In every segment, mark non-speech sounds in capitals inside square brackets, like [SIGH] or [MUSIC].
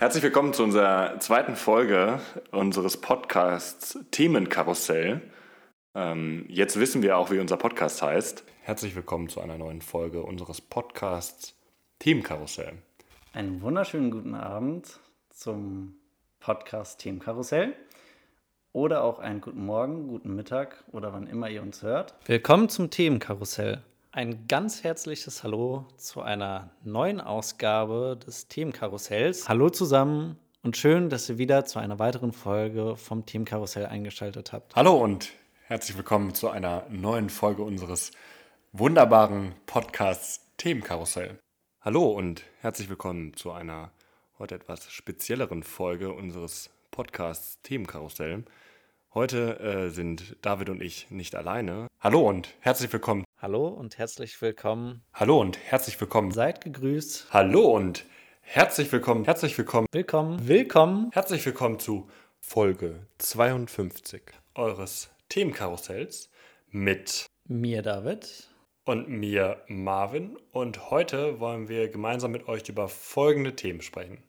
Herzlich willkommen zu unserer zweiten Folge unseres Podcasts Themenkarussell. Ähm, jetzt wissen wir auch, wie unser Podcast heißt. Herzlich willkommen zu einer neuen Folge unseres Podcasts Themenkarussell. Einen wunderschönen guten Abend zum Podcast Themenkarussell oder auch einen guten Morgen, guten Mittag oder wann immer ihr uns hört. Willkommen zum Themenkarussell. Ein ganz herzliches Hallo zu einer neuen Ausgabe des Themenkarussells. Hallo zusammen und schön, dass ihr wieder zu einer weiteren Folge vom Themenkarussell eingeschaltet habt. Hallo und herzlich willkommen zu einer neuen Folge unseres wunderbaren Podcasts Themenkarussell. Hallo und herzlich willkommen zu einer heute etwas spezielleren Folge unseres Podcasts Themenkarussell. Heute äh, sind David und ich nicht alleine. Hallo und herzlich willkommen. Hallo und herzlich willkommen. Hallo und herzlich willkommen. Seid gegrüßt. Hallo und herzlich willkommen. Herzlich willkommen. Willkommen. Willkommen. Herzlich willkommen zu Folge 52 eures Themenkarussells mit mir David und mir Marvin. Und heute wollen wir gemeinsam mit euch über folgende Themen sprechen.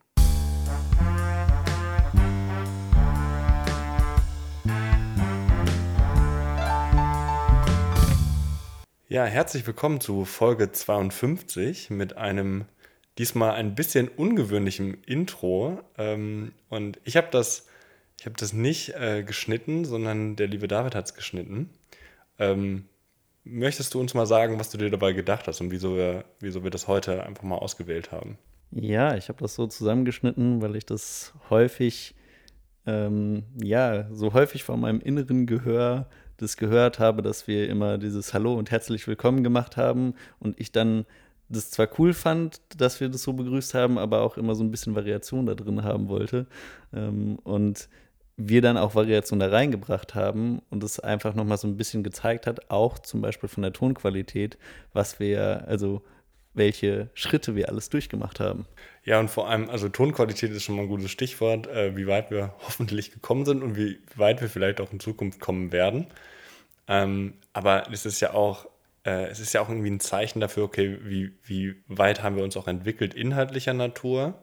Ja, herzlich willkommen zu Folge 52 mit einem diesmal ein bisschen ungewöhnlichen Intro. Ähm, und ich habe das, hab das nicht äh, geschnitten, sondern der liebe David hat es geschnitten. Ähm, möchtest du uns mal sagen, was du dir dabei gedacht hast und wieso wir, wieso wir das heute einfach mal ausgewählt haben? Ja, ich habe das so zusammengeschnitten, weil ich das häufig, ähm, ja, so häufig von meinem inneren Gehör das gehört habe, dass wir immer dieses Hallo und herzlich willkommen gemacht haben und ich dann das zwar cool fand, dass wir das so begrüßt haben, aber auch immer so ein bisschen Variation da drin haben wollte. Ähm, und wir dann auch Variation da reingebracht haben und es einfach nochmal so ein bisschen gezeigt hat, auch zum Beispiel von der Tonqualität, was wir, also welche Schritte wir alles durchgemacht haben. Ja, und vor allem, also Tonqualität ist schon mal ein gutes Stichwort, äh, wie weit wir [LAUGHS] hoffentlich gekommen sind und wie weit wir vielleicht auch in Zukunft kommen werden. Ähm, aber es ist ja auch, äh, es ist ja auch irgendwie ein Zeichen dafür, okay, wie, wie weit haben wir uns auch entwickelt inhaltlicher Natur.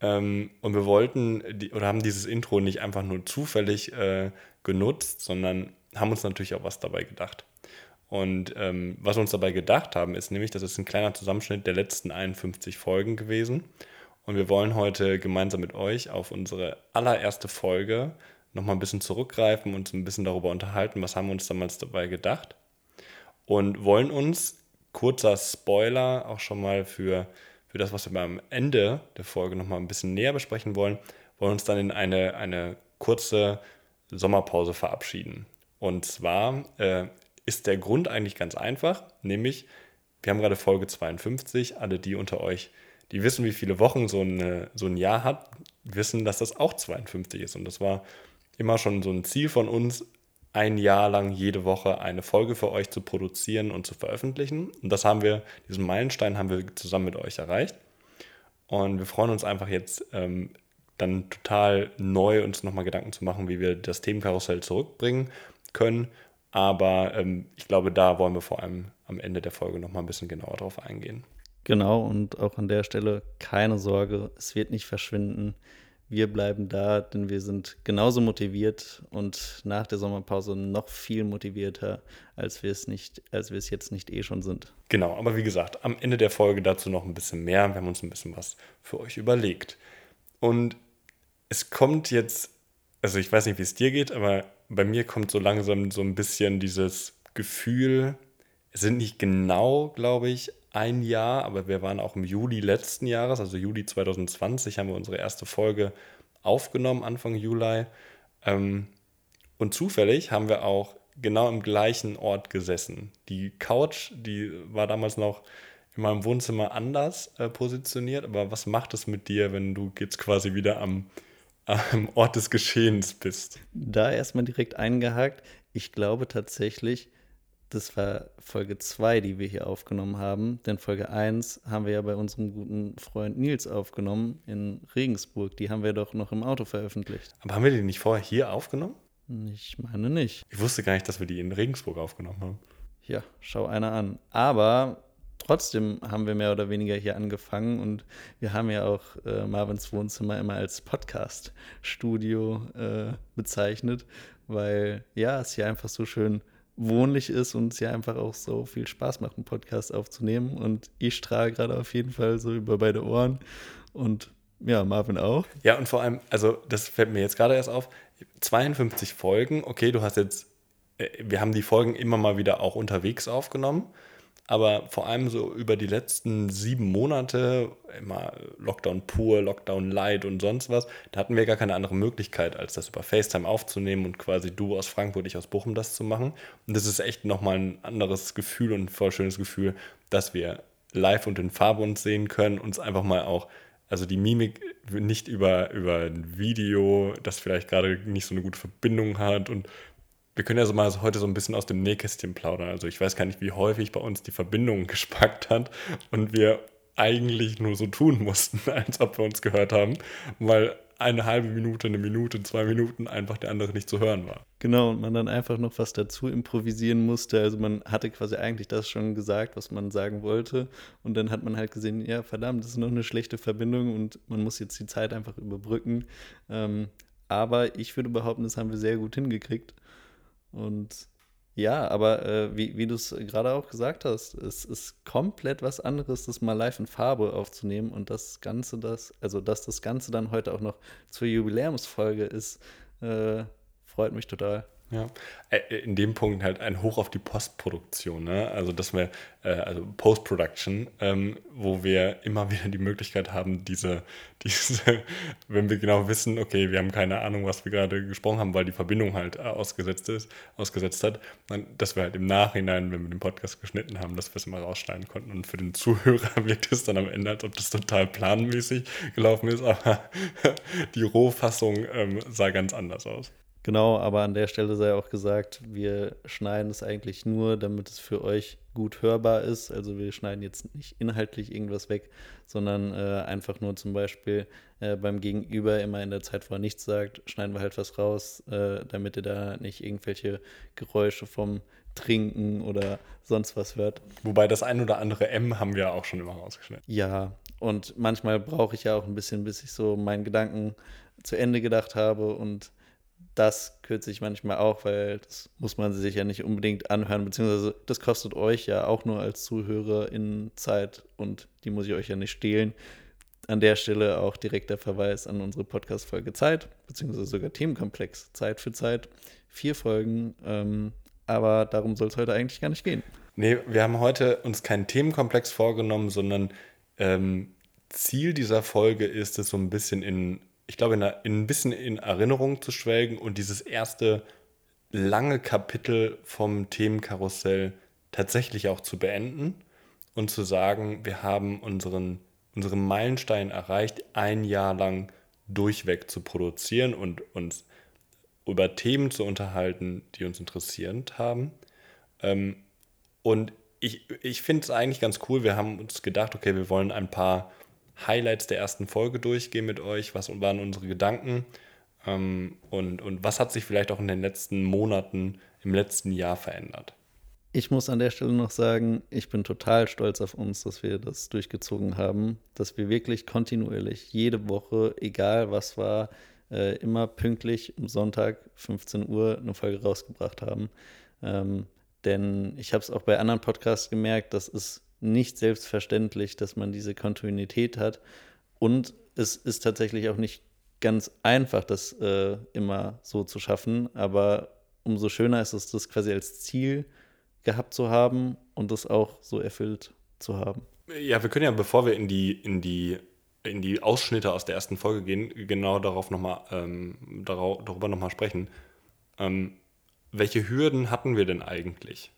Ähm, und wir wollten die, oder haben dieses Intro nicht einfach nur zufällig äh, genutzt, sondern haben uns natürlich auch was dabei gedacht. Und ähm, was wir uns dabei gedacht haben, ist nämlich, das ist ein kleiner Zusammenschnitt der letzten 51 Folgen gewesen. Und wir wollen heute gemeinsam mit euch auf unsere allererste Folge nochmal ein bisschen zurückgreifen und ein bisschen darüber unterhalten, was haben wir uns damals dabei gedacht. Und wollen uns, kurzer Spoiler, auch schon mal für, für das, was wir am Ende der Folge nochmal ein bisschen näher besprechen wollen, wollen uns dann in eine, eine kurze Sommerpause verabschieden. Und zwar äh, ist der Grund eigentlich ganz einfach, nämlich wir haben gerade Folge 52. Alle die unter euch, die wissen, wie viele Wochen so, eine, so ein Jahr hat, wissen, dass das auch 52 ist. Und das war immer schon so ein Ziel von uns, ein Jahr lang jede Woche eine Folge für euch zu produzieren und zu veröffentlichen. Und das haben wir, diesen Meilenstein haben wir zusammen mit euch erreicht. Und wir freuen uns einfach jetzt ähm, dann total neu uns nochmal Gedanken zu machen, wie wir das Themenkarussell zurückbringen können. Aber ähm, ich glaube, da wollen wir vor allem am Ende der Folge nochmal ein bisschen genauer drauf eingehen. Genau, und auch an der Stelle keine Sorge, es wird nicht verschwinden wir bleiben da, denn wir sind genauso motiviert und nach der Sommerpause noch viel motivierter, als wir es nicht, als wir es jetzt nicht eh schon sind. Genau, aber wie gesagt, am Ende der Folge dazu noch ein bisschen mehr. Wir haben uns ein bisschen was für euch überlegt. Und es kommt jetzt, also ich weiß nicht, wie es dir geht, aber bei mir kommt so langsam so ein bisschen dieses Gefühl, es sind nicht genau, glaube ich, ein Jahr, aber wir waren auch im Juli letzten Jahres, also Juli 2020, haben wir unsere erste Folge aufgenommen, Anfang Juli. Ähm, und zufällig haben wir auch genau im gleichen Ort gesessen. Die Couch, die war damals noch in meinem Wohnzimmer anders äh, positioniert, aber was macht es mit dir, wenn du jetzt quasi wieder am, am Ort des Geschehens bist? Da erstmal direkt eingehakt. Ich glaube tatsächlich, das war Folge 2, die wir hier aufgenommen haben. Denn Folge 1 haben wir ja bei unserem guten Freund Nils aufgenommen in Regensburg. Die haben wir doch noch im Auto veröffentlicht. Aber haben wir die nicht vorher hier aufgenommen? Ich meine nicht. Ich wusste gar nicht, dass wir die in Regensburg aufgenommen haben. Ja, schau einer an. Aber trotzdem haben wir mehr oder weniger hier angefangen und wir haben ja auch äh, Marvins Wohnzimmer immer als Podcast-Studio äh, bezeichnet, weil ja, es hier einfach so schön wohnlich ist und es ja einfach auch so viel Spaß macht, einen Podcast aufzunehmen. Und ich strahle gerade auf jeden Fall so über beide Ohren und ja, Marvin auch. Ja, und vor allem, also das fällt mir jetzt gerade erst auf, 52 Folgen, okay, du hast jetzt, äh, wir haben die Folgen immer mal wieder auch unterwegs aufgenommen, aber vor allem so über die letzten sieben Monate, immer Lockdown pur, Lockdown light und sonst was, da hatten wir gar keine andere Möglichkeit, als das über FaceTime aufzunehmen und quasi du aus Frankfurt, ich aus Bochum das zu machen. Und das ist echt nochmal ein anderes Gefühl und ein voll schönes Gefühl, dass wir live und in Farbe uns sehen können, uns einfach mal auch also die Mimik nicht über, über ein Video, das vielleicht gerade nicht so eine gute Verbindung hat. Und wir können ja so mal heute so ein bisschen aus dem Nähkästchen plaudern. Also ich weiß gar nicht, wie häufig bei uns die Verbindung [LAUGHS] gespackt hat und wir eigentlich nur so tun mussten, [LAUGHS] als ob wir uns gehört haben, weil eine halbe Minute, eine Minute, zwei Minuten einfach der andere nicht zu hören war. Genau, und man dann einfach noch was dazu improvisieren musste. Also man hatte quasi eigentlich das schon gesagt, was man sagen wollte. Und dann hat man halt gesehen, ja, verdammt, das ist noch eine schlechte Verbindung und man muss jetzt die Zeit einfach überbrücken. Ähm, aber ich würde behaupten, das haben wir sehr gut hingekriegt. Und ja, aber äh, wie, wie du es gerade auch gesagt hast, es ist komplett was anderes, das mal live in Farbe aufzunehmen und das Ganze, das, also dass das Ganze dann heute auch noch zur Jubiläumsfolge ist, äh, freut mich total. Ja, äh, in dem Punkt halt ein Hoch auf die Postproduktion, ne? Also dass wir, äh, also Post-Production, ähm, wo wir immer [LAUGHS] wieder die Möglichkeit haben, diese, [LAUGHS] diese, wenn wir genau wissen, okay, wir haben keine Ahnung, was wir gerade gesprochen haben, weil die Verbindung halt äh, ausgesetzt ist, ausgesetzt hat, dass wir halt im Nachhinein, wenn wir den Podcast geschnitten haben, dass wir es immer rausschneiden konnten. Und für den Zuhörer [LAUGHS] wirkt es dann am Ende, als ob das total planmäßig gelaufen ist, aber die Rohfassung ähm, sah ganz anders aus. Genau, aber an der Stelle sei auch gesagt, wir schneiden es eigentlich nur, damit es für euch gut hörbar ist. Also wir schneiden jetzt nicht inhaltlich irgendwas weg, sondern äh, einfach nur zum Beispiel äh, beim Gegenüber immer in der Zeit, wo er nichts sagt, schneiden wir halt was raus, äh, damit ihr da nicht irgendwelche Geräusche vom Trinken oder sonst was hört. Wobei das ein oder andere M haben wir auch schon immer rausgeschnitten. Ja, und manchmal brauche ich ja auch ein bisschen, bis ich so meinen Gedanken zu Ende gedacht habe und das kürze ich manchmal auch, weil das muss man sich ja nicht unbedingt anhören, beziehungsweise das kostet euch ja auch nur als Zuhörer in Zeit und die muss ich euch ja nicht stehlen. An der Stelle auch direkt der Verweis an unsere Podcast-Folge Zeit, beziehungsweise sogar Themenkomplex Zeit für Zeit. Vier Folgen, ähm, aber darum soll es heute eigentlich gar nicht gehen. Nee, wir haben heute uns keinen Themenkomplex vorgenommen, sondern ähm, Ziel dieser Folge ist es, so ein bisschen in ich glaube, in, in, ein bisschen in Erinnerung zu schwelgen und dieses erste lange Kapitel vom Themenkarussell tatsächlich auch zu beenden und zu sagen, wir haben unseren, unseren Meilenstein erreicht, ein Jahr lang durchweg zu produzieren und uns über Themen zu unterhalten, die uns interessierend haben. Ähm, und ich, ich finde es eigentlich ganz cool. Wir haben uns gedacht, okay, wir wollen ein paar Highlights der ersten Folge durchgehen mit euch. Was waren unsere Gedanken? Ähm, und, und was hat sich vielleicht auch in den letzten Monaten, im letzten Jahr verändert? Ich muss an der Stelle noch sagen, ich bin total stolz auf uns, dass wir das durchgezogen haben, dass wir wirklich kontinuierlich jede Woche, egal was war, äh, immer pünktlich am Sonntag 15 Uhr eine Folge rausgebracht haben. Ähm, denn ich habe es auch bei anderen Podcasts gemerkt, das ist nicht selbstverständlich, dass man diese Kontinuität hat. Und es ist tatsächlich auch nicht ganz einfach, das äh, immer so zu schaffen. Aber umso schöner ist es, das quasi als Ziel gehabt zu haben und das auch so erfüllt zu haben. Ja, wir können ja, bevor wir in die, in die, in die Ausschnitte aus der ersten Folge gehen, genau darauf noch mal, ähm, darauf, darüber nochmal sprechen. Ähm, welche Hürden hatten wir denn eigentlich?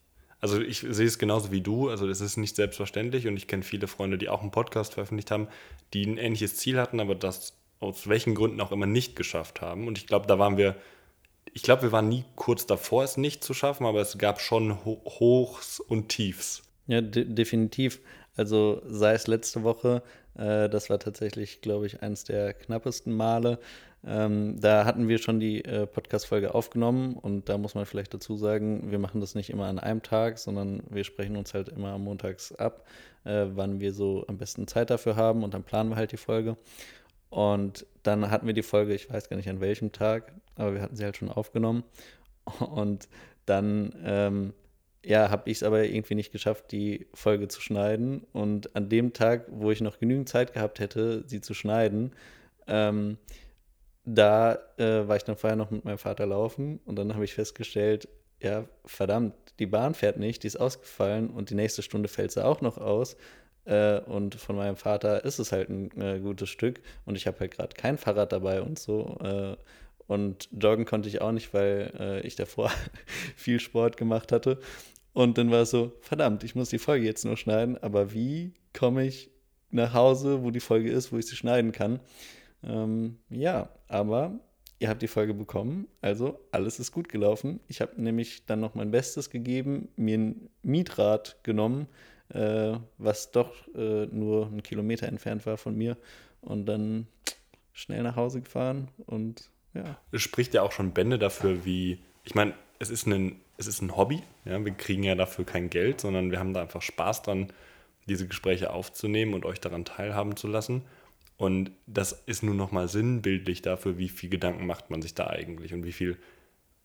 Also ich sehe es genauso wie du, also es ist nicht selbstverständlich und ich kenne viele Freunde, die auch einen Podcast veröffentlicht haben, die ein ähnliches Ziel hatten, aber das aus welchen Gründen auch immer nicht geschafft haben. Und ich glaube, da waren wir, ich glaube, wir waren nie kurz davor, es nicht zu schaffen, aber es gab schon Ho Hochs und Tiefs. Ja, de definitiv. Also sei es letzte Woche, äh, das war tatsächlich, glaube ich, eines der knappesten Male. Ähm, da hatten wir schon die äh, Podcast-Folge aufgenommen und da muss man vielleicht dazu sagen, wir machen das nicht immer an einem Tag, sondern wir sprechen uns halt immer montags ab. äh, wann wir so am besten Zeit dafür haben und dann planen wir halt die Folge. Und dann hatten wir die Folge, ich weiß gar nicht an welchem Tag, aber wir hatten sie halt schon aufgenommen. [LAUGHS] Und dann, ähm, ja, habe ich es aber irgendwie nicht geschafft, die Folge zu schneiden. Und an dem Tag, wo ich noch genügend Zeit gehabt hätte, sie zu schneiden, ähm, da äh, war ich dann vorher noch mit meinem Vater laufen und dann habe ich festgestellt, ja, verdammt, die Bahn fährt nicht, die ist ausgefallen und die nächste Stunde fällt sie auch noch aus. Äh, und von meinem Vater ist es halt ein äh, gutes Stück und ich habe halt gerade kein Fahrrad dabei und so. Äh, und joggen konnte ich auch nicht, weil äh, ich davor [LAUGHS] viel Sport gemacht hatte. Und dann war es so, verdammt, ich muss die Folge jetzt nur schneiden, aber wie komme ich nach Hause, wo die Folge ist, wo ich sie schneiden kann? Ähm, ja, aber ihr habt die Folge bekommen, also alles ist gut gelaufen. Ich habe nämlich dann noch mein Bestes gegeben, mir ein Mietrad genommen, äh, was doch äh, nur einen Kilometer entfernt war von mir und dann schnell nach Hause gefahren und ja. Es spricht ja auch schon Bände dafür, wie, ich meine, es ist ein, es ist ein Hobby, ja, wir kriegen ja dafür kein Geld, sondern wir haben da einfach Spaß dran, diese Gespräche aufzunehmen und euch daran teilhaben zu lassen. Und das ist nun nochmal sinnbildlich dafür, wie viel Gedanken macht man sich da eigentlich und wie viel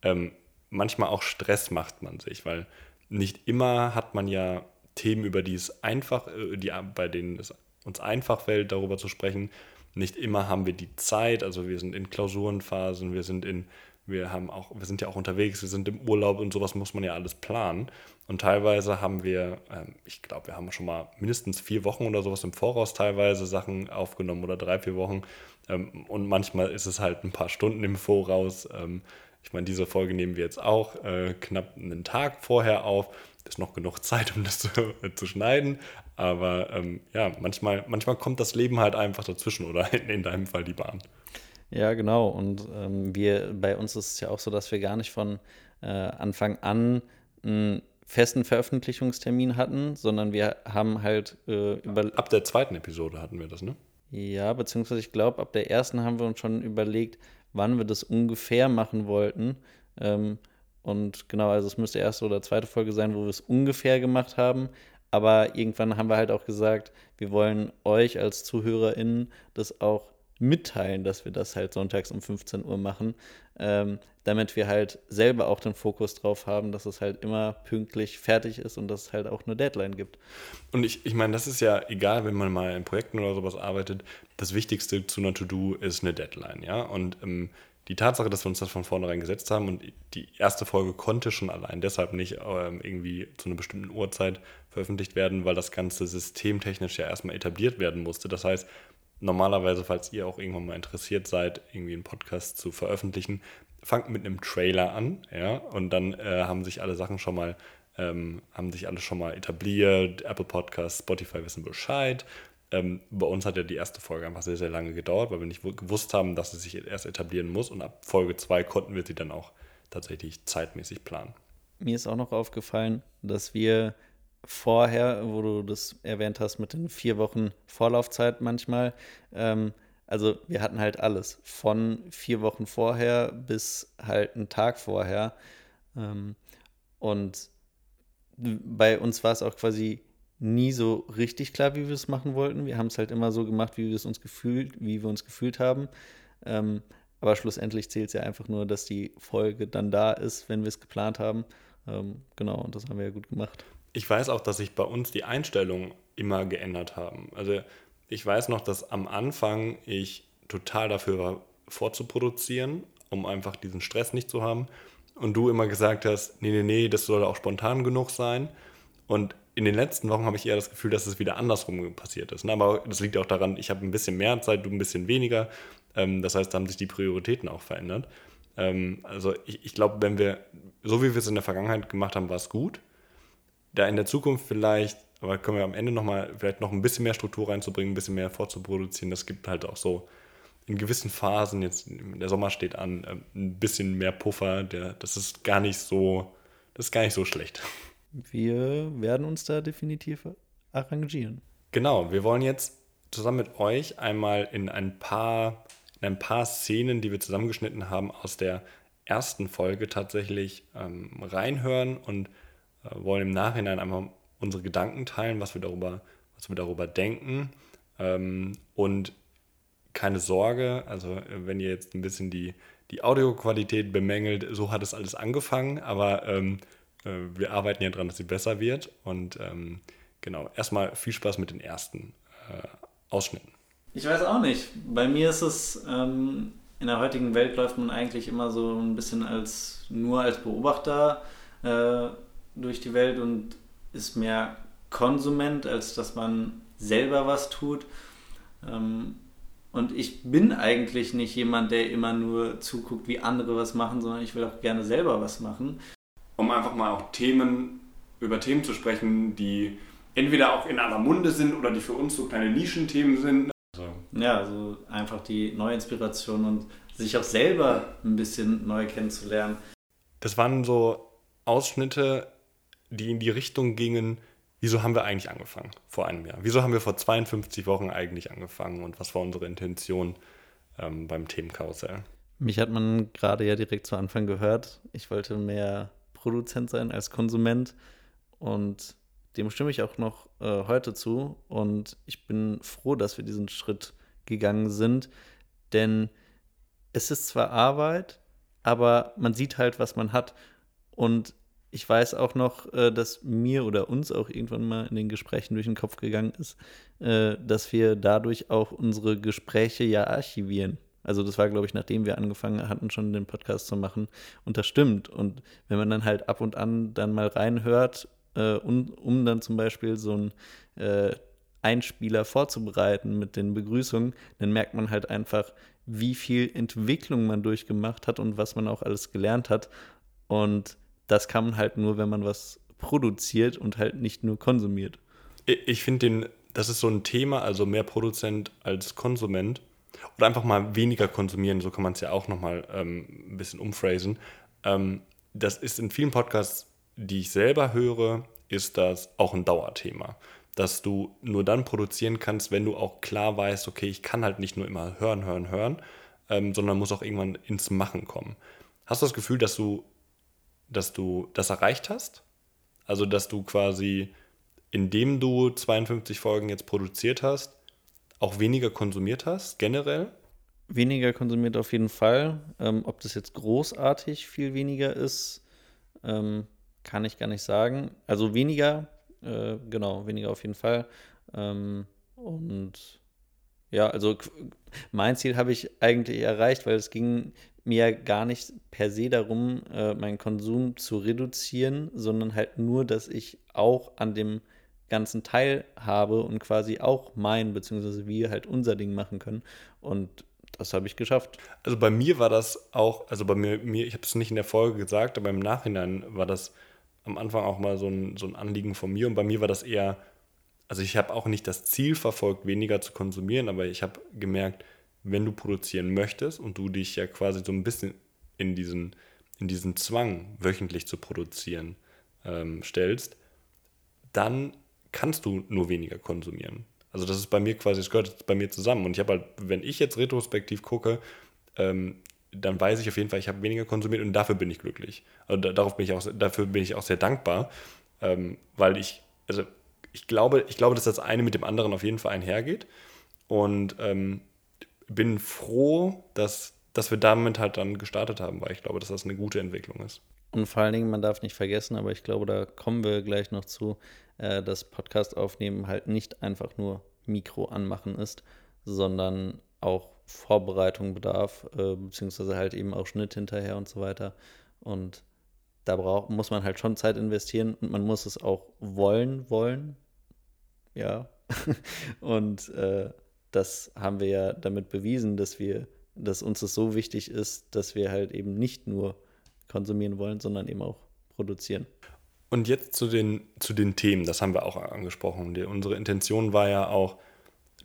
ähm, manchmal auch Stress macht man sich, weil nicht immer hat man ja Themen, über die es einfach, äh, die, bei denen es uns einfach fällt, darüber zu sprechen. Nicht immer haben wir die Zeit, also wir sind in Klausurenphasen, wir sind in wir haben auch, wir sind ja auch unterwegs, wir sind im Urlaub und sowas muss man ja alles planen. Und teilweise haben wir, ähm, ich glaube, wir haben schon mal mindestens vier Wochen oder sowas im Voraus teilweise Sachen aufgenommen oder drei, vier Wochen. Ähm, und manchmal ist es halt ein paar Stunden im Voraus. Ähm, ich meine, diese Folge nehmen wir jetzt auch äh, knapp einen Tag vorher auf. Ist noch genug [LAUGHS] Zeit, um das zu, äh, zu schneiden. Aber ähm, ja, manchmal, manchmal kommt das Leben halt einfach dazwischen oder [LAUGHS] in, in deinem Fall die Bahn. Ja, genau. Und ähm, wir, bei uns ist es ja auch so, dass wir gar nicht von äh, Anfang an einen festen Veröffentlichungstermin hatten, sondern wir haben halt äh, über. Ab der zweiten Episode hatten wir das, ne? Ja, beziehungsweise ich glaube, ab der ersten haben wir uns schon überlegt, wann wir das ungefähr machen wollten. Ähm, und genau, also es müsste erste oder zweite Folge sein, wo wir es ungefähr gemacht haben. Aber irgendwann haben wir halt auch gesagt, wir wollen euch als ZuhörerInnen das auch mitteilen, dass wir das halt sonntags um 15 Uhr machen, ähm, damit wir halt selber auch den Fokus drauf haben, dass es halt immer pünktlich fertig ist und dass es halt auch eine Deadline gibt. Und ich, ich meine, das ist ja egal, wenn man mal in Projekten oder sowas arbeitet, das Wichtigste zu einer To-Do ist eine Deadline, ja. Und ähm, die Tatsache, dass wir uns das von vornherein gesetzt haben und die erste Folge konnte schon allein deshalb nicht ähm, irgendwie zu einer bestimmten Uhrzeit veröffentlicht werden, weil das ganze systemtechnisch ja erstmal etabliert werden musste. Das heißt, normalerweise, falls ihr auch irgendwann mal interessiert seid, irgendwie einen Podcast zu veröffentlichen, fangt mit einem Trailer an, ja, und dann äh, haben sich alle Sachen schon mal, ähm, haben sich alle schon mal etabliert, Apple Podcasts, Spotify wissen Bescheid. Ähm, bei uns hat ja die erste Folge einfach sehr, sehr lange gedauert, weil wir nicht gewusst haben, dass sie sich erst etablieren muss und ab Folge 2 konnten wir sie dann auch tatsächlich zeitmäßig planen. Mir ist auch noch aufgefallen, dass wir vorher, wo du das erwähnt hast mit den vier Wochen Vorlaufzeit manchmal. Ähm, also wir hatten halt alles, von vier Wochen vorher bis halt einen Tag vorher. Ähm, und bei uns war es auch quasi nie so richtig klar, wie wir es machen wollten. Wir haben es halt immer so gemacht, wie wir es uns gefühlt, wie wir uns gefühlt haben. Ähm, aber schlussendlich zählt es ja einfach nur, dass die Folge dann da ist, wenn wir es geplant haben. Ähm, genau, und das haben wir ja gut gemacht ich weiß auch, dass sich bei uns die Einstellungen immer geändert haben. Also ich weiß noch, dass am Anfang ich total dafür war, vorzuproduzieren, um einfach diesen Stress nicht zu haben. Und du immer gesagt hast, nee, nee, nee, das soll auch spontan genug sein. Und in den letzten Wochen habe ich eher das Gefühl, dass es wieder andersrum passiert ist. Aber das liegt auch daran, ich habe ein bisschen mehr Zeit, du ein bisschen weniger. Ähm, das heißt, da haben sich die Prioritäten auch verändert. Ähm, also ich, ich glaube, wenn wir, so wie wir es in der Vergangenheit gemacht haben, war es gut da in der Zukunft vielleicht, aber können wir am Ende nochmal, vielleicht noch ein bisschen mehr Struktur reinzubringen, ein bisschen mehr vorzuproduzieren. Das gibt halt auch so in gewissen Phasen, jetzt der Sommer steht an, äh, ein bisschen mehr Puffer. Der, das ist gar nicht so, das ist gar nicht so schlecht. Wir werden uns da definitiv arrangieren. Genau, wir wollen jetzt zusammen mit euch einmal in ein paar, in ein paar Szenen, die wir zusammengeschnitten haben, aus der ersten Folge tatsächlich ähm, reinhören und wollen im Nachhinein einfach unsere Gedanken teilen, was wir darüber, was wir darüber denken. Ähm, und keine Sorge, also wenn ihr jetzt ein bisschen die, die Audioqualität bemängelt, so hat es alles angefangen, aber ähm, äh, wir arbeiten ja dran, dass sie besser wird. Und ähm, genau, erstmal viel Spaß mit den ersten äh, Ausschnitten. Ich weiß auch nicht. Bei mir ist es, ähm, in der heutigen Welt läuft man eigentlich immer so ein bisschen als nur als Beobachter äh, durch die Welt und ist mehr Konsument, als dass man selber was tut. Ähm, und ich bin eigentlich nicht jemand, der immer nur zuguckt, wie andere was machen, sondern ich will auch gerne selber was machen. Um einfach mal auch Themen, über Themen zu sprechen, die entweder auch in aller Munde sind oder die für uns so kleine Nischenthemen sind. Also. Ja, also einfach die Neuinspiration und sich auch selber ein bisschen neu kennenzulernen. Das waren so Ausschnitte, die in die Richtung gingen, wieso haben wir eigentlich angefangen vor einem Jahr? Wieso haben wir vor 52 Wochen eigentlich angefangen und was war unsere Intention ähm, beim Themenkarussell? Mich hat man gerade ja direkt zu Anfang gehört. Ich wollte mehr Produzent sein als Konsument und dem stimme ich auch noch äh, heute zu und ich bin froh, dass wir diesen Schritt gegangen sind, denn es ist zwar Arbeit, aber man sieht halt, was man hat und ich weiß auch noch, äh, dass mir oder uns auch irgendwann mal in den Gesprächen durch den Kopf gegangen ist, äh, dass wir dadurch auch unsere Gespräche ja archivieren. Also das war, glaube ich, nachdem wir angefangen hatten, schon den Podcast zu machen. Und das stimmt. Und wenn man dann halt ab und an dann mal reinhört, äh, um, um dann zum Beispiel so ein äh, Einspieler vorzubereiten mit den Begrüßungen, dann merkt man halt einfach, wie viel Entwicklung man durchgemacht hat und was man auch alles gelernt hat. Und das kann man halt nur, wenn man was produziert und halt nicht nur konsumiert. Ich finde das ist so ein Thema, also mehr Produzent als Konsument. Oder einfach mal weniger konsumieren, so kann man es ja auch nochmal ähm, ein bisschen umphrasen. Ähm, das ist in vielen Podcasts, die ich selber höre, ist das auch ein Dauerthema. Dass du nur dann produzieren kannst, wenn du auch klar weißt, okay, ich kann halt nicht nur immer hören, hören, hören, ähm, sondern muss auch irgendwann ins Machen kommen. Hast du das Gefühl, dass du dass du das erreicht hast? Also, dass du quasi, indem du 52 Folgen jetzt produziert hast, auch weniger konsumiert hast, generell? Weniger konsumiert auf jeden Fall. Ähm, ob das jetzt großartig viel weniger ist, ähm, kann ich gar nicht sagen. Also weniger, äh, genau, weniger auf jeden Fall. Ähm, und ja, also mein Ziel habe ich eigentlich erreicht, weil es ging mir gar nicht per se darum, äh, meinen Konsum zu reduzieren, sondern halt nur, dass ich auch an dem ganzen Teil habe und quasi auch mein, beziehungsweise wir halt unser Ding machen können. Und das habe ich geschafft. Also bei mir war das auch, also bei mir, mir ich habe es nicht in der Folge gesagt, aber im Nachhinein war das am Anfang auch mal so ein, so ein Anliegen von mir. Und bei mir war das eher, also ich habe auch nicht das Ziel verfolgt, weniger zu konsumieren, aber ich habe gemerkt, wenn du produzieren möchtest und du dich ja quasi so ein bisschen in diesen, in diesen Zwang, wöchentlich zu produzieren, ähm, stellst, dann kannst du nur weniger konsumieren. Also das ist bei mir quasi, es gehört bei mir zusammen. Und ich habe halt, wenn ich jetzt retrospektiv gucke, ähm, dann weiß ich auf jeden Fall, ich habe weniger konsumiert und dafür bin ich glücklich. Also da, darauf bin ich auch, dafür bin ich auch sehr dankbar, ähm, weil ich, also ich glaube, ich glaube, dass das eine mit dem anderen auf jeden Fall einhergeht. Und ähm, bin froh, dass, dass wir damit halt dann gestartet haben, weil ich glaube, dass das eine gute Entwicklung ist. Und vor allen Dingen, man darf nicht vergessen, aber ich glaube, da kommen wir gleich noch zu, äh, dass Podcast aufnehmen halt nicht einfach nur Mikro anmachen ist, sondern auch Vorbereitung bedarf, äh, beziehungsweise halt eben auch Schnitt hinterher und so weiter. Und da braucht, muss man halt schon Zeit investieren und man muss es auch wollen, wollen. Ja. [LAUGHS] und äh, das haben wir ja damit bewiesen, dass wir, dass uns das so wichtig ist, dass wir halt eben nicht nur konsumieren wollen, sondern eben auch produzieren. Und jetzt zu den, zu den Themen, das haben wir auch angesprochen. Die, unsere Intention war ja auch,